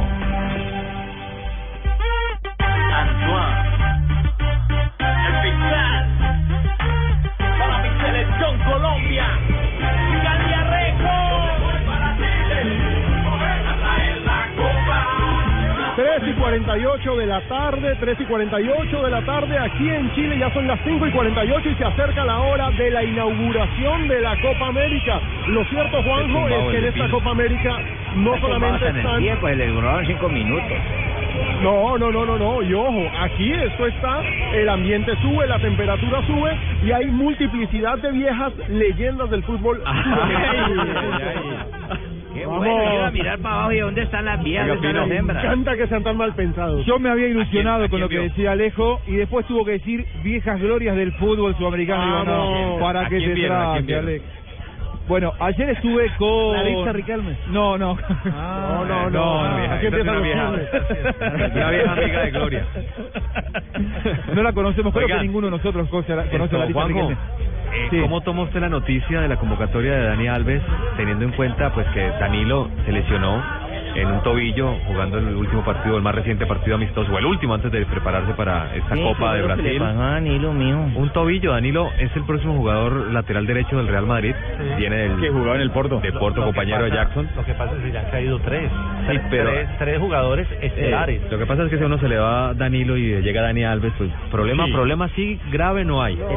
48 de la tarde, 3 y 48 de la tarde, aquí en Chile ya son las 5 y 48 y se acerca la hora de la inauguración de la Copa América. Lo cierto, Juanjo, es que en esta Copa América no solamente están... tiempo, le duraron cinco minutos. No, no, no, no, no, y ojo, aquí esto está, el ambiente sube, la temperatura sube y hay multiplicidad de viejas leyendas del fútbol. Bueno, yo iba a mirar para abajo y dónde están las viejas, dónde están las Me hembras. encanta que sean tan mal pensados. Yo me había ilusionado ¿A quién- a con lo que decía Alejo y después tuvo que decir viejas glorias del fútbol sudamericano. ¿para ¿A qué quién te traje, vieron? Bueno, ayer estuve con... Larissa Riquelme. No, no. no, no, no, es empiezan una los vieja. Una vieja amiga de Gloria. No la conocemos, creo que ninguno de nosotros conoce a la, conoce a Esto, Larissa Juanjo, eh, Sí. ¿Cómo toma usted la noticia de la convocatoria de Dani Alves, teniendo en cuenta pues que Danilo se lesionó en un tobillo jugando el último partido, el más reciente partido amistoso, o el último antes de prepararse para esta Sí, Copa ¿qué de Brasil? pasó a Danilo, mijo? Un tobillo, Danilo es el próximo jugador lateral derecho del Real Madrid, viene del Que jugaba en el Porto. de Porto, Lo que compañero de pasa- Jackson. Lo que pasa es que ya han caído tres. Sí, Tres- pero- tres, tres jugadores estelares. Eh, lo que pasa es que si a uno se le va Danilo y llega Dani Alves, pues problema, Sí. problema sí grave no hay. no, ¿qué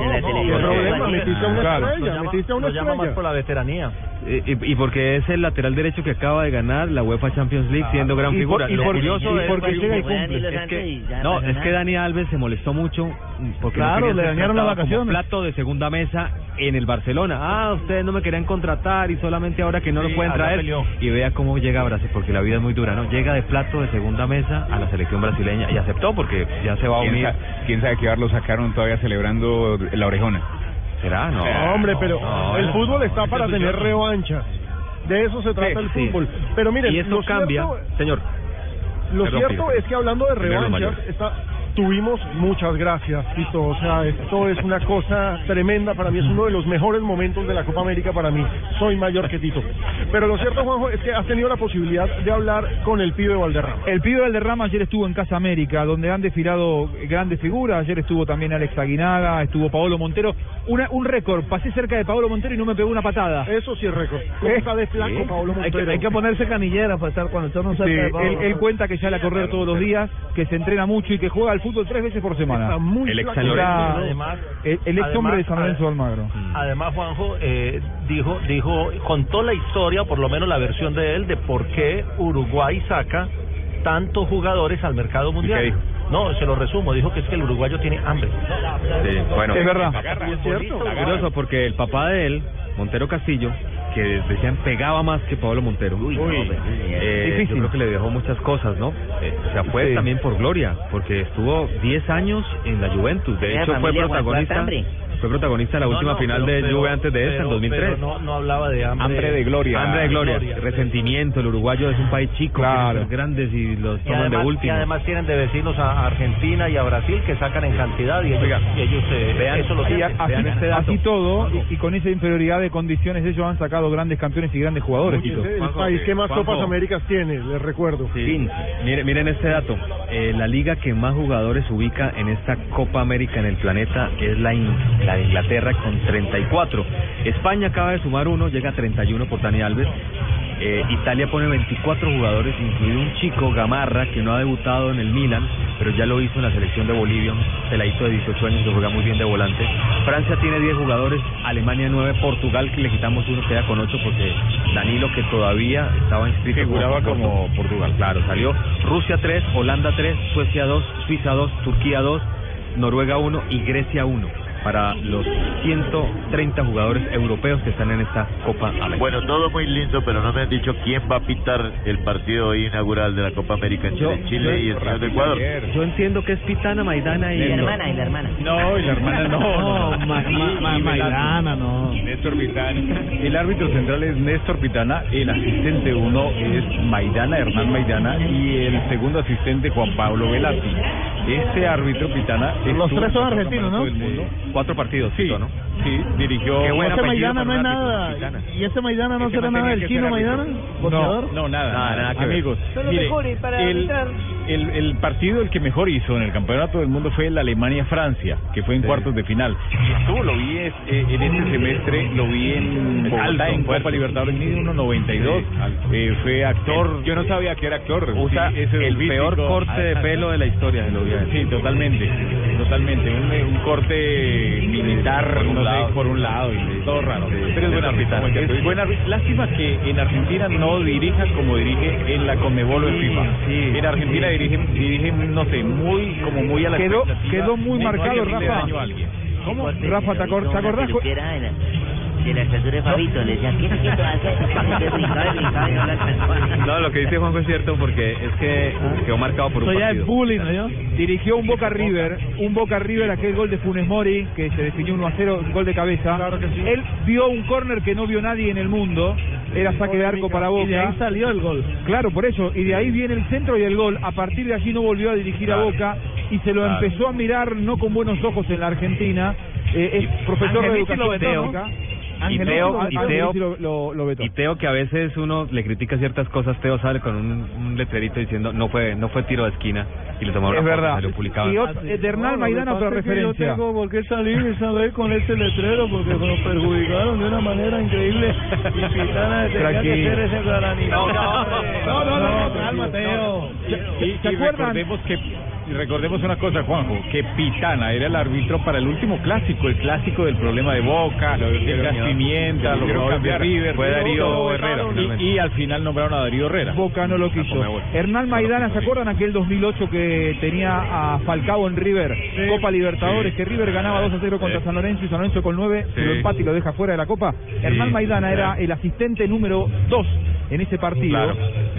problema? Metiste a una Claro. estrella, metiste a una estrella. más por la veteranía. Y, y porque es el lateral derecho que acaba de ganar la UEFA Champions League siendo gran Y por- figura. y Lo por- curioso es, porque llega y cumple. Es que, no, es que Dani Alves se molestó mucho mm, porque Claro, no le dañaron las como vacaciones. plato de segunda mesa en el Barcelona. Ah, ustedes no me querían contratar y solamente ahora que no Sí, lo pueden traer. Y vea cómo llega a Brasil, porque la vida es muy dura, ¿no? Llega de plato de segunda mesa a la selección brasileña y aceptó porque ya se va a ¿Quién, unir. sa- quién sabe qué bar lo sacaron todavía celebrando la orejona? ¿Será? No. No, hombre, pero no, el fútbol está para Eso tener revancha. De eso se trata Sí, el sí. fútbol. Pero miren, y esto lo cambia, cierto- señor. Lo Perdón, cierto es que hablando de revanchas, mayores. está, tuvimos muchas gracias, Tito. O sea, esto es una cosa tremenda para mí. Es uno de los mejores momentos de la Copa América para mí. Soy mayor que Tito. Pero lo cierto, Juanjo, es que has tenido la posibilidad de hablar con el pibe Valderrama. El pibe Valderrama ayer estuvo en Casa América, donde han desfilado grandes figuras. Ayer estuvo también Alex Aguinaga, estuvo Paolo Montero. Una, un récord, pasé cerca de Paolo Montero y no me pegó una patada. Eso sí es récord. ¿Cómo está de flaco Sí. Pablo Hay que- Montero? hay que ponerse canillera para estar cuando estamos Sí, él, él cuenta que sale a correr todos los días, que se entrena mucho y que juega al fútbol tres veces por semana. Está muy El ex. Además, el, el ex hombre de San Lorenzo Almagro. Además, Juanjo eh, dijo, dijo, contó la historia, o por lo menos la versión de él, de por qué Uruguay saca tantos jugadores al mercado mundial. dijo? No, se lo resumo, dijo que es que el uruguayo tiene hambre. Sí, bueno, Es verdad. Es cierto. Curioso porque el papá de él, Montero Castillo, que decían pegaba más que Pablo Montero. Eh, yo creo que le dejó muchas cosas, ¿no? Eh, o sea, fue Sí. también por gloria, porque estuvo 10 años en la Juventus. De hecho, fue protagonista. Fue protagonista de la última no, final pero- de pero- Juve antes de esta, en pero- 2003. pero no, no hablaba de hambre. Hambre de gloria. Hambre de gloria. Gloria. Resentimiento. El uruguayo es un país chico, Claro. ser grandes y los Y toman además, de y último. además tienen de vecinos a Argentina y a Brasil que sacan en cantidad y ellos, y ellos eh, vean, eso lo Y tienen. así, así todo, y, y con esa inferioridad de condiciones, ellos han sacado grandes campeones y grandes jugadores. País que más Copas Américas tiene, les recuerdo. Sí. Miren, miren este dato. Eh, la liga que más jugadores ubica en esta Copa América en el planeta es la, In- la de Inglaterra con 34. España acaba de sumar uno, llega a 31 por Dani Alves. Eh, Italia pone 24 jugadores, incluido un chico, Gamarra, que no ha debutado en el Milan, pero ya lo hizo en la selección de Bolivia, un peladito de 18 años que juega muy bien de volante. Francia tiene 10 jugadores, Alemania 9, Portugal, que le quitamos uno, queda con 8 porque Danilo, que todavía estaba inscrito Figuraba como, como Portugal. Claro, salió Rusia 3, Holanda 3, Suecia 2, Suiza 2, Turquía 2, Noruega 1 y Grecia 1 para los 130 jugadores europeos que están en esta Copa América. Bueno, todo muy lindo, pero no me han dicho quién va a pitar el partido inaugural de la Copa América entre Yo- Chile yo- y el señor de Ecuador. Yo entiendo que es Pitana, Maidana y... La hermana, y la hermana. No, y la hermana no. No, no, Ma- Y- Ma- Ma- y Maidana, no. Néstor Pitana. El árbitro central es Néstor Pitana, el asistente uno es Maidana, Hernán Maidana, y el segundo asistente Juan Pablo Velati. Este árbitro Pitana Los tres son en el argentinos, ¿no? Cuatro partidos, sí, ¿no? Sí, dirigió. Qué buen Ese apellido Maidana no es nada. ¿Y ese Maidana no será no nada del chino. Maidana? No, no, nada, Nada, nada que amigos. Mire, mejores para el, el, el partido el que mejor hizo en el campeonato del mundo fue el Alemania-Francia, que fue en cuartos de final. Estuvo, lo vi es- eh, en este semestre, lo vi en Bogotá, Alto, en fuerte. Copa Libertadores, mide 1.92. Eh, fue actor. Yo no sabía que era actor. Usa Sí, ese el físico. peor corte de pelo de la historia, lo vi. Sí, totalmente, totalmente. Un, un corte militar, no lado. por un lado, y todo raro. Pero es buen árbitro. Capitán. Es buen árbitro. Lástima que en Argentina no dirija como dirige en la Conmebol o en Sí, FIFA. sí, en Argentina sí. dirige, dirige, no sé, muy, como muy a la Quedó- expectativa. quedó muy marcado, Rafa. ¿Cómo? Rafa, ¿te, acor- te acordás? De la estatura de Fabito, le decía, ¿qué qué tú haces? No, lo que dice Juanjo es cierto porque es que quedó marcado por un Eso ya partido. es bullying, ¿no? Dirigió un Boca River, un Boca River, aquel gol de Funes Mori, que se definió 1 a 0, gol de cabeza. Él vio un córner que no vio nadie en el mundo, era saque de arco para Boca. Y de ahí salió el gol. Claro, por eso, y de ahí viene el centro y el gol. A partir de allí no volvió a dirigir a Claro. Boca y se lo Claro. empezó a mirar no con buenos ojos en la Argentina. Eh, es profesor de educación lo vetó, ¿no? Y Teo, y Teo, lo- lo- y Teo que a veces uno le critica ciertas cosas, Teo sale con un, un letrerito diciendo no fue no fue tiro de esquina y le tomaron Es una verdad. publicado. Y otro- eh, de Hernán Maidana otra referencia. Yo tengo por qué salir esa vez con ese letrero porque nos perjudicaron de una manera increíble. Y Pitana tenía que Tranquilo. hacer ese. No, no, no, no, no, recordemos que y recordemos una cosa, Juanjo, que Pitana era el árbitro para el último clásico, el clásico del problema de Boca, el gas pimienta, lo hicieron que cambiar. River. Fue Darío Herrera. Y, y al final nombraron a Darío Herrera. Boca no lo quiso. Hernán Maidana, ¿se acuerdan aquel 2008 que tenía a Falcao en River? Copa Libertadores, que River ganaba 2 a 0 contra Sí. San Lorenzo y San Lorenzo con 9 Sí. lo empate y lo deja fuera de la Copa. Hernán Maidana era el asistente número 2 en ese partido. Claro,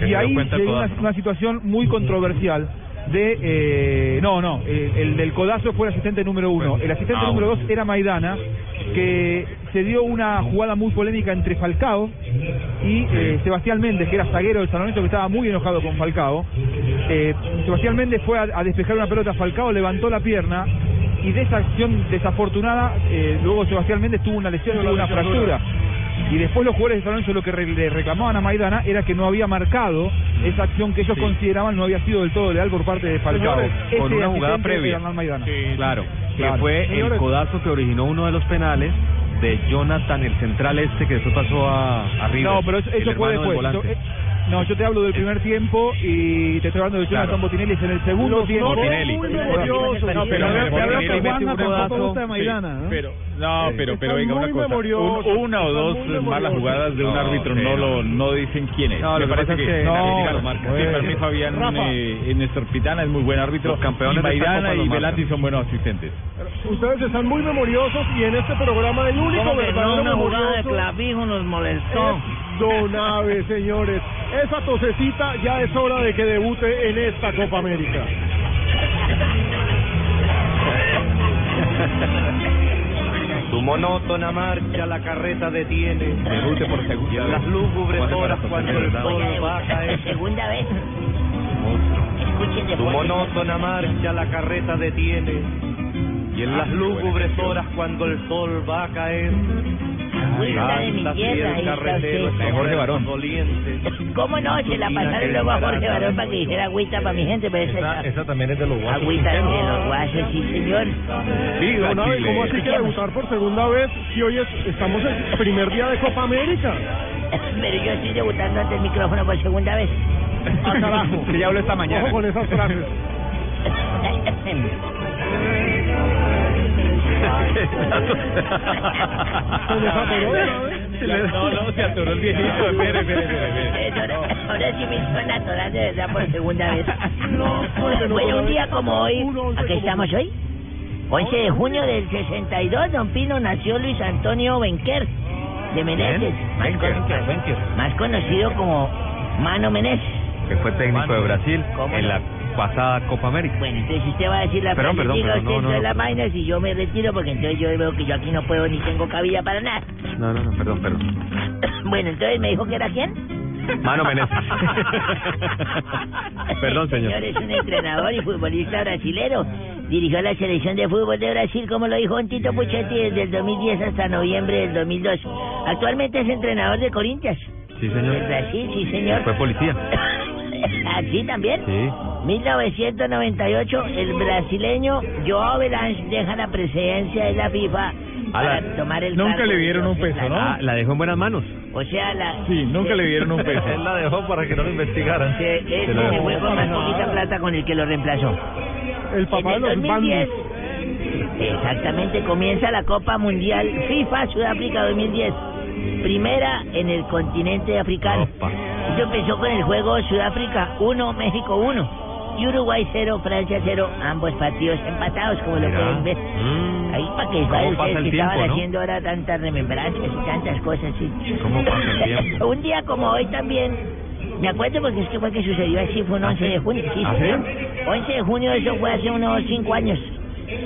y ahí se dio una situación muy controversial. De, eh, no, no, el, el del codazo fue el asistente número uno. El asistente Ah, número dos era Maidana, que se dio una jugada muy polémica entre Falcao y eh, Sebastián Méndez, que era zaguero del San Lorenzo, que estaba muy enojado con Falcao. Eh, Sebastián Méndez fue a, a despejar una pelota a Falcao, levantó la pierna y de esa acción desafortunada, eh, luego Sebastián Méndez tuvo una lesión, tuvo una fractura. Y después los jugadores de San Lorenzo lo que re- le reclamaban a Maidana era que no había marcado esa acción que ellos consideraban no había sido del todo leal por parte de Falcao. Con una jugada previa. Maidana. claro, claro. que fue Señores. el codazo que originó uno de los penales de Jonathan, el central este que después pasó a, a River. No, pero eso, el eso fue después. Eh, no, yo te hablo del primer tiempo y te estoy hablando de Jonathan Claro. Botinelli es en el segundo Los tiempo. memoriosos. No, pero Pero Botinelli ¿no? pero no, pero pero venga una muy cosa, Un- una o dos malas jugadas de un No, árbitro sí, no no. lo no dicen quién es. No, Me parece que Sí. para mí Fabián eh, Néstor Pitana es muy buen árbitro. Los campeones Maidana y. Velati son buenos asistentes. Ustedes están muy memoriosos y en este programa el único verdadero no, una jugada de clavijo nos molestó. Es Don Abe, señores. Esa tosecita ya es hora de que debute en esta Copa América. monótona marcha la carreta detiene. Debute por segunda las lúgubres horas cuando el sol Voy a va a debutar caer. por segunda vez. Fondo. monótona marcha la carreta detiene. Y en las lúgubres horas cuando el sol va a caer. Cuida de mi tierra, Jorge Barón. ¿Cómo no? Se la pasaron luego a Jorge Barón para que dijera agüita para mi gente, pero esa, Esa también es de los guasos. agüita de los guasos, sí señor. Viva Don Abe, Chile. ¿Cómo así que debutar por segunda vez si hoy es- estamos en el primer día de Copa América? Pero yo estoy debutando ante el micrófono por segunda vez. Ah, carajo. Que ya habló esta mañana. Ojo con esas frases. No, no, se atoró el viejito. Espere, espere, espere. Ahora, sí me están atorando de verdad por segunda vez. bueno, un día como hoy, ¿a qué estamos hoy? 11 de junio del 62, don Pino, nació Luis Antonio Benquer de Meneses, más, conocido como Mano Meneses. que fue técnico de Brasil ¿Cómo en la pasada Copa América. Bueno, entonces usted va a decir la Perdón, perdón, perdón, no, no, las vainas y yo me retiro porque entonces yo veo que yo aquí no puedo ni tengo cabida para nada. No, no, no, perdón, perdón. Bueno, entonces me dijo que era quién? Mano Meneses. Perdón, señor. es un entrenador y futbolista brasilero. Dirigió la selección de fútbol de Brasil, como lo dijo Tito Puchetti, desde el 2010 hasta noviembre del 2002. Actualmente es entrenador de Corinthians. Sí, De señor. Brasil, sí, señor. Fue policía. ¿Así también? Sí. 1998, el brasileño Joao Belange deja la presidencia de la FIFA para Ala. tomar el Nunca le de dieron un peso, ¿no? Ah, la dejó en buenas manos. O sea, la... Sí, nunca le dieron un peso. Él la dejó para que no lo investigaran. Se, ese Se se fue con más poquita plata con el que lo reemplazó. El papá de en el los 2010, bandos. exactamente, comienza la Copa Mundial FIFA Sudáfrica 2010. Primera en el continente africano. Opa. Esto empezó con el juego Sudáfrica 1, México 1. Y Uruguay 0, Francia 0, ambos partidos empatados, como lo pueden ver. Mm. Ahí para que ¿Cómo vean pasa ustedes el que tiempo, estaban no? haciendo ahora tantas remembranzas y tantas cosas, sí. ¿Cómo pasa el tiempo? Un día como hoy también, me acuerdo porque es que fue que sucedió así, fue un 11 de junio, sí, ¿Ah, sí? señor. 11 de junio, eso fue hace unos 5 años.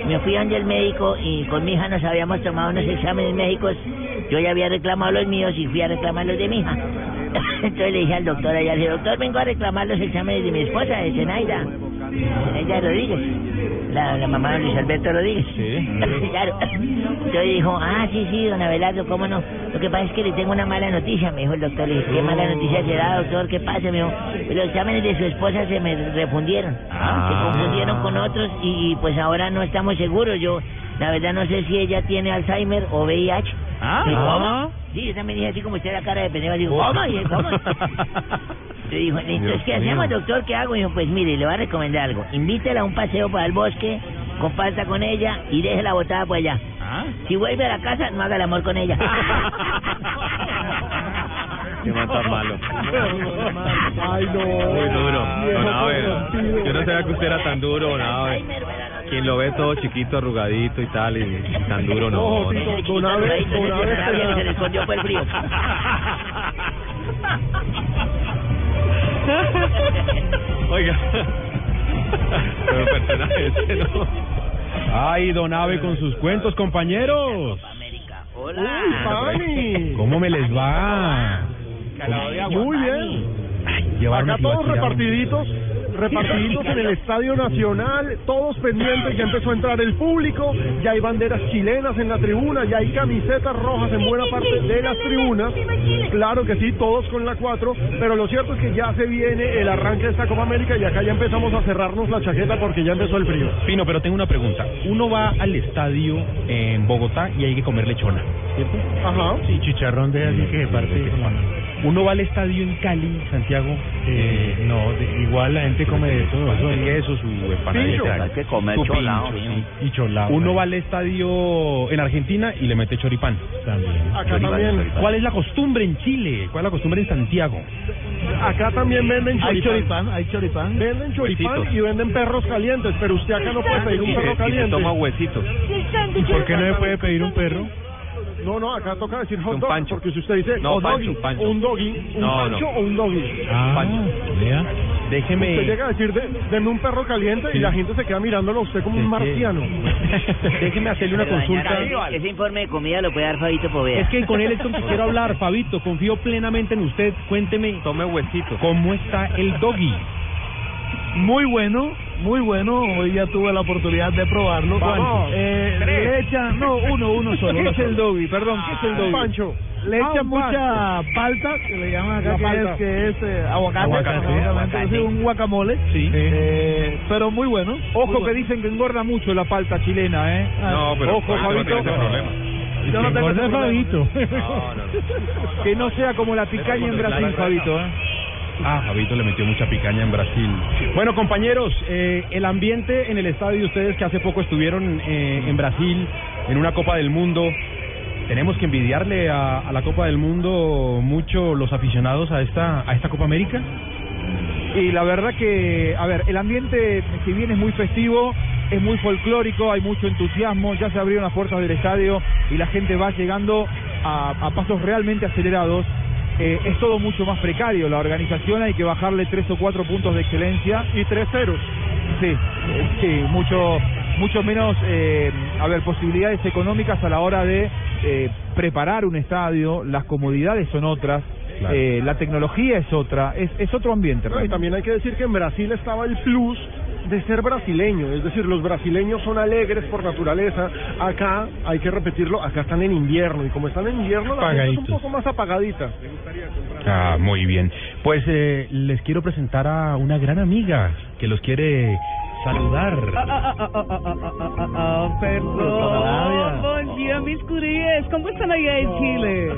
Me fui donde el médico y con mi hija nos habíamos tomado unos exámenes médicos. Yo ya había reclamado los míos y fui a reclamar los de mi hija. Entonces le dije al doctor allá, dije, doctor, vengo a reclamar los exámenes de mi esposa, de Zenaida. Zenaida Rodríguez. La, la mamá de Luis Alberto Rodríguez. Sí. claro. Entonces dijo, ah, sí, sí, don Abelardo, ¿cómo no? Lo que pasa es que le tengo una mala noticia, me dijo el doctor. Le dije, ¿qué mala noticia será, doctor? ¿Qué pasa? Me dijo, los exámenes de su esposa se me refundieron. Ah. Se confundieron con otros y, pues ahora no estamos seguros. Yo, la verdad, no sé si ella tiene Alzheimer o VIH. Ah. ¿Y. ¿Cómo? Sí, yo también dije así como usted la cara de pendejo. Digo, ¿cómo? Y él, ¿cómo? Yo dijo, entonces, ¿qué hacemos, doctor? ¿Qué hago? Y dijo, pues mire, le voy a recomendar algo. Invítela a un paseo para el bosque, comparta con ella y déjela botada por allá. Ah. Si vuelve a la casa, no haga el amor con ella. Qué man tan malo. Ay, no. Muy duro. Don yo no sabía que usted era tan duro, Don Abe. Quien lo ve todo chiquito, arrugadito y tal, y tan duro no. No. Abe, Don Abe Sabía que se le escondió por el frío. Oiga. Pero personaje ese, ¿no? Ay, don Ave con sus cuentos, compañeros. Uy, Pani. ¿Cómo me les va? Muy bien. Llevarme Acá todos repartiditos, repartiditos en el Estadio Nacional, todos pendientes, ya empezó a entrar el público, ya hay banderas chilenas en la tribuna, ya hay camisetas rojas en buena parte de las tribunas, claro que sí, todos con la 4, pero lo cierto es que ya se viene el arranque de esta Copa América y acá ya empezamos a cerrarnos la chaqueta porque ya empezó el frío. Pino, pero tengo una pregunta. Uno va al estadio en Bogotá y hay que comer lechona, ¿cierto? Ajá. Sí, chicharrón de así que parte Uno va al estadio en Cali, Santiago. Eh, no, igual la gente come de todo, eso, y eso, su empanadita. Pincho. Hay que comer Su cholao, pincho, sí. sí, y cholao. Uno va al estadio en Argentina y le mete choripán. También. Acá también. ¿Cuál es la costumbre en Chile? ¿Cuál es la costumbre en Santiago? Acá también venden Hay choripán. choripán, hay choripán. Venden choripán Huesitos. y venden perros calientes, pero usted acá no puede pedir un perro se, y se caliente. toma huesitos. ¿Y por qué no me puede pedir un perro? No, no, acá toca decir hot Un dog, pancho. porque si usted dice No, hot pancho, doggy, pancho. un doggy, un No, pancho no. o un doggy. Ah, Pancho. vea. Déjeme- Usted llega a decir, de, denme un perro caliente y la gente se queda mirándolo a usted como un marciano. Déjeme hacerle una Pero, consulta. Ese informe de comida lo puede dar Fabito Poveda. Es que con él es con que quiero hablar, Fabito. Confío plenamente en usted. Cuénteme. Tome huesito. ¿Cómo está el doggy? Muy bueno, muy bueno. Hoy ya tuve la oportunidad de probarlo. Vamos. Eh, Tres. le echan, no, uno, uno solo. ¿Qué es el doggy? Perdón, ¿qué es el doggy? Pancho. Le Ah, echan mucha palta, que le llaman acá, que es, que es eh, aguacate. Aguacate, sí, un guacamole. Sí. Eh, pero muy bueno. Ojo muy que dicen que engorda mucho la palta chilena, ¿eh? No, pero Ojo, Fabito no Fabito. tiene ese problema. Yo no tengo ese. Que no sea como la picaña en Brasil, Fabito, ¿eh? Ah, Fabito le metió mucha picaña en Brasil. Bueno, compañeros, eh, el ambiente en el estadio de ustedes que hace poco estuvieron eh, en Brasil, en una Copa del Mundo, tenemos que envidiarle a, la Copa del Mundo mucho los aficionados a esta a esta Copa América. Y la verdad que, a ver, el ambiente, si bien es muy festivo, es muy folclórico, hay mucho entusiasmo, ya se abrieron las puertas del estadio y la gente va llegando a pasos realmente acelerados. Eh, es todo mucho más precario, la organización hay que bajarle tres o cuatro puntos de excelencia. Y tres ceros. Sí, eh, sí, mucho, mucho menos, eh, a ver, posibilidades económicas a la hora de eh, preparar un estadio, las comodidades son otras, Claro. eh, la tecnología es otra, es, es otro ambiente. Y también hay que decir que en Brasil estaba el plus de ser brasileño, es decir, los brasileños son alegres por naturaleza. Acá, hay que repetirlo, acá están en invierno y como están en invierno, la gente es un poco más apagadita. Ah, muy bien. Pues eh, les quiero presentar a una gran amiga que los quiere saludar. Ah, perdón. Buen día, mis curíes. ¿Cómo están allá en Chile?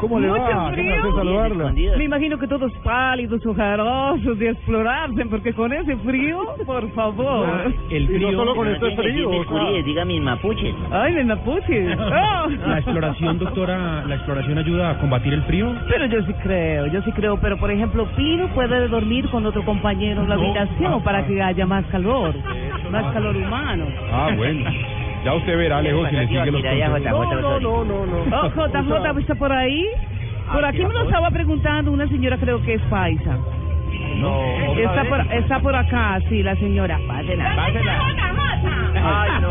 ¿Cómo le Mucho va? Qué frío. placer saludarla. Me imagino que todos pálidos, ojerosos de explorarse, porque con ese frío, por favor. El Y no frío, solo con este frío. mis diga mis mapuches. Ay, me mapuche. Oh. la exploración, doctora, la exploración ayuda a combatir el frío. Pero yo sí creo, yo sí creo. Pero, por ejemplo, Pino puede dormir con otro compañero en la habitación para que haya más calor, más calor humano. Ah, bueno. Ya usted verá, Alejo, si le sigue los No, no, no, no, no. Oh, JJ, ¿está por ahí? Por aquí me lo estaba preguntando una señora, creo que es paisa. No, Está por, está por acá, sí, la señora. Pásela. Ay, no.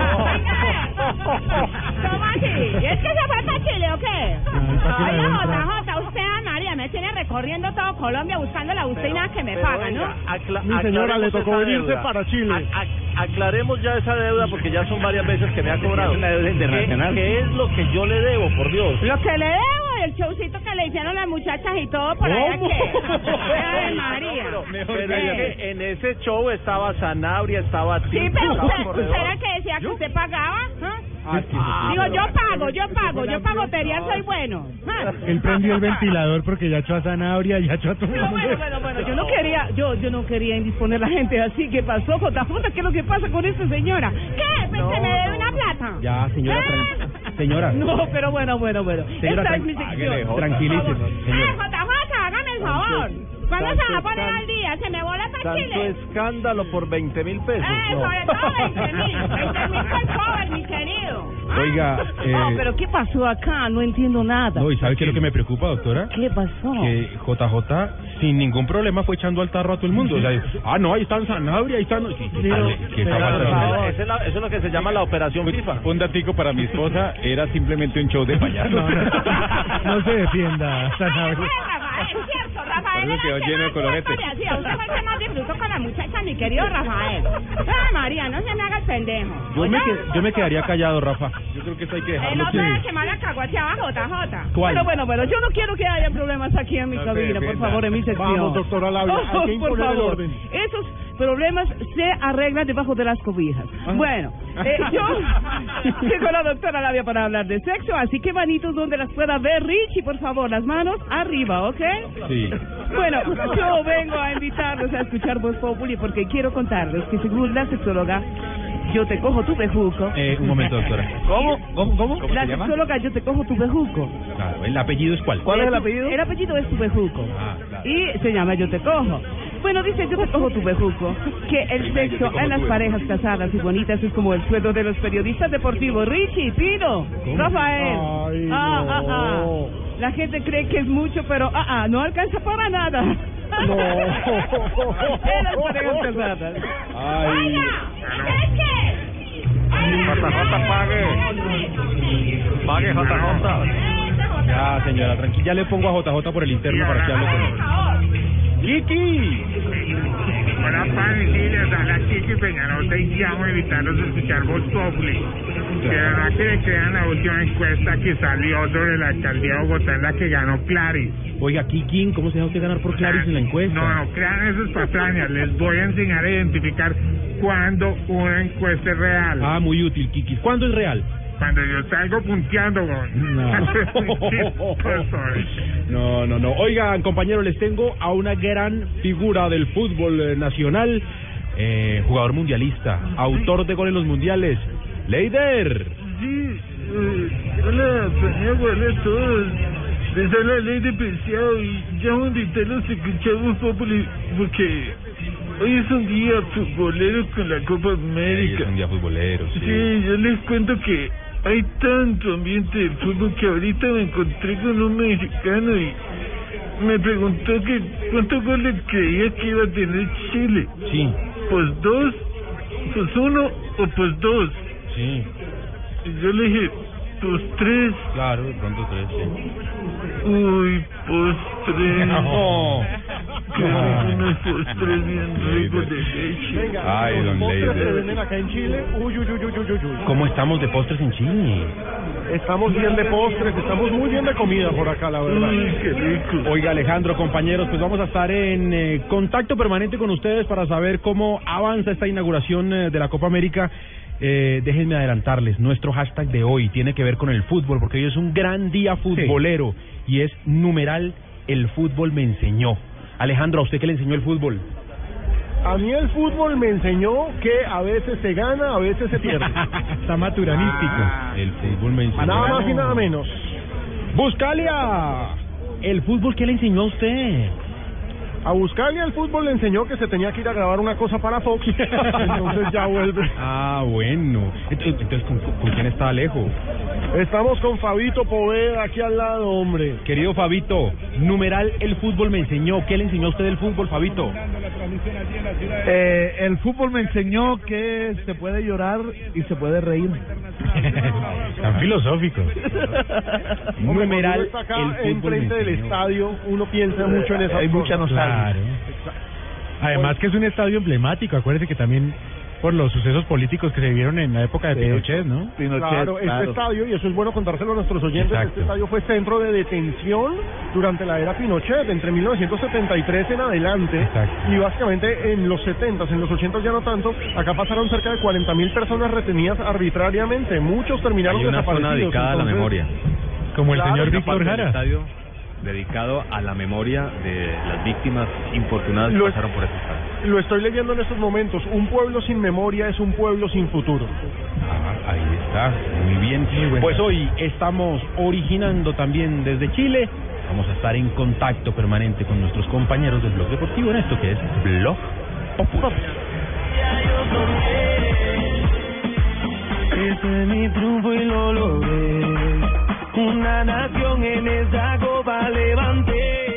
¿Cómo así? ¿Es que se fue para Chile o qué? la Oiga. JJ, usted, Me tiene recorriendo todo Colombia buscando la nada que me Pero, paga, ¿no? acla- Mi señora le aclaremos tocó venirse deuda. para Chile. A- aclaremos ya esa deuda porque ya son varias veces que me ha cobrado. Es una deuda internacional. ¿Qué, qué es lo que yo le debo, por Dios? Lo que le debo, el showcito que le hicieron las muchachas y todo por allá que... María. Pero es Eh. que en ese show estaba Sanabria, estaba Sí, Tito, pero estaba usted, usted era que decía que usted pagaba, ¿ah? Ah. Digo, yo pago, yo pago, yo pago terial, soy bueno. Él prendió el ventilador porque ya echó a Zanabria, ya echó a todo mundo. bueno, bueno, bueno, yo no quería, yo, yo no quería indisponer a la gente así. ¿Qué pasó, JJ? ¿Qué es lo que pasa con esta señora? ¿Qué? Pues se me debe una plata. Ya, señora, ¿Eh? señora. No, pero bueno, bueno, bueno. Señora, Esta es mi sección. tranquilícese. Eh. JJ, hágame el favor. ¿Cuándo se va a poner al día? ¿Se me bola para Tanto Chile? escándalo por 20 mil pesos. Eh, no. sobre todo 20 mil. 20 mil por cover, mi querido. Oiga, eh, No, pero ¿qué pasó acá? No entiendo nada. no, ¿y sabe qué es lo que me preocupa, doctora? ¿Qué pasó? Que JJ sin ningún problema fue echando al tarro a todo el mundo. O sea, ah, no, ahí están Sanabria, ahí están... ¿Qué, qué- qué está Pero, pasando? esa es la- eso es lo que se llama la operación FIFA. Un datico para mi esposa, era simplemente un show de payasos. No, no, no se defienda, Sanabria. Cierto, Rafael. Por eso era quedó el que lleno de más colorete. hacía. Usted fue el que más disfrutó con la muchacha, mi querido Rafael. Ay, María, no se me haga el pendejo. Yo me, que- yo me quedaría callado, Rafa. Yo creo que eso hay que El dejarlo. otro Sí. era que más la cagó hacia abajo, JJ. ¿Cuál? Pero bueno, bueno, yo no quiero que haya problemas aquí en mi cabina, por favor, en mi sección. Vamos, doctora Labia, hay que Oh, por imponer el favor. orden. Esos problemas se arreglan debajo de las cobijas. Bueno, eh, yo tengo la doctora Labia para hablar de sexo, así que manitos donde las pueda ver. Richie, por favor, las manos arriba, ¿ok? Sí. Bueno, yo vengo a invitarlos a escuchar Voz Populi porque quiero contarles que según la sexóloga, yo te cojo tu bejuco. Eh, un momento, doctora. ¿Cómo? ¿Cómo? ¿Cómo? ¿Cómo La se llama? sexóloga, yo te cojo tu bejuco. Claro, ¿el apellido es cuál? apellido? El apellido es tu bejuco. Ah, claro. Y se llama Yo te cojo. Bueno, dice Yo te cojo tu bejuco, que el sexo en las parejas casadas y bonitas es como el sueldo de los periodistas deportivos. Richie, Pino, Rafael. Ay, ah, no. ah, ah. La gente cree que es mucho, pero ah, ah, no alcanza para nada. No. Las parejas casadas. Ay. JJ pague. Pague JJ. Ya, señora, tranquila. Ya le pongo a JJ por el interno para que hable con él. ¡Kiki! Hola, padre, sí, les habla Kiki Peñalosa y llamo a invitarlos a escuchar Voz Populi. De verdad que le crean la última encuesta que salió sobre la alcaldía de Bogotá en la que ganó Claris. Oiga, Kiki, ¿cómo se deja usted ganar por Claris en la encuesta? No, no, crean esas patrañas. Les voy a enseñar a identificar cuándo una encuesta es real. Ah, muy útil, Kiki. ¿Cuándo es real? Cuando yo salgo punteando. No. No, no, no. Oigan, compañeros, les tengo a una gran figura del fútbol eh, nacional, eh, jugador mundialista, autor de goles en los mundiales, Leider. Sí, eh, hola, hola a todos. Les habla Ley de Preciado y llamo a invitarlos a escuchar Voz Populi porque hoy es un día futbolero con la Copa América. Es un día futbolero, sí. Sí, yo les cuento que hay tanto ambiente de fútbol que ahorita me encontré con un mexicano y me preguntó que cuántos goles creía que iba a tener Chile. Sí. Pues dos, pues uno o pues dos. Sí. Y yo le dije, pues tres. Claro, de pronto tres, sí. Uy, pues tres. No. Qué unos postres bien ricos de leche. Venga, Ay, los don postres Leider. que venden acá en Chile. Uy, uy, uy, uy, uy, uy, uy. ¿Cómo estamos de postres en Chile? Estamos bien de postres, estamos muy bien de comida por acá, la verdad. qué rico. Oiga, Alejandro, compañeros, pues vamos a estar en eh, contacto permanente con ustedes para saber cómo avanza esta inauguración eh, de la Copa América. Eh, déjenme adelantarles, nuestro hashtag de hoy tiene que ver con el fútbol, porque hoy es un gran día futbolero y es numeral el fútbol me enseñó. Alejandro, ¿a usted qué le enseñó el fútbol? A mí el fútbol me enseñó que a veces se gana, a veces se pierde. Está maturanístico. el fútbol me enseñó. Nada más y nada menos. Buscalia, el fútbol qué le enseñó a usted. A Buscalia el fútbol le enseñó que se tenía que ir a grabar una cosa para Fox, entonces ya vuelve. Ah, bueno. Ent- Entonces, ¿con, con quién está Alejo? Estamos con Fabito Poveda aquí al lado, hombre. Querido Fabito, numeral el fútbol me enseñó. ¿Qué le enseñó a usted el fútbol, Fabito? Eh, el fútbol me enseñó que se puede llorar y se puede reír. Tan filosóficos. Hombre, numeral está acá el fútbol me enfrente del estadio, uno piensa mucho en esa Hay mucha nostalgia. Claro. Además que es un estadio emblemático. Acuérdese que también por los sucesos políticos que se vivieron en la época de Pinochet, ¿no? Claro, este estadio, y eso es bueno contárselo a nuestros oyentes, Exacto. este estadio fue centro de detención durante la era Pinochet, entre 1973 en adelante, y básicamente en los 70, en los 80 ya no tanto, acá pasaron cerca de 40 mil personas retenidas arbitrariamente, muchos terminaron Hay una zona desaparecidos. dedicada a la memoria. Como el Claro, señor Víctor Jara. Dedicado a la memoria de las víctimas infortunadas que Lo- pasaron por ese estadio. Lo estoy leyendo en estos momentos, un pueblo sin memoria es un pueblo sin futuro. Ah, ahí está, muy bien. Pues hoy estamos originando también desde Chile. Vamos a estar en contacto permanente con nuestros compañeros del Blog Deportivo en esto que es Blog Populi. Ese es mi triunfo y lo logré. Una nación en esa copa levanté.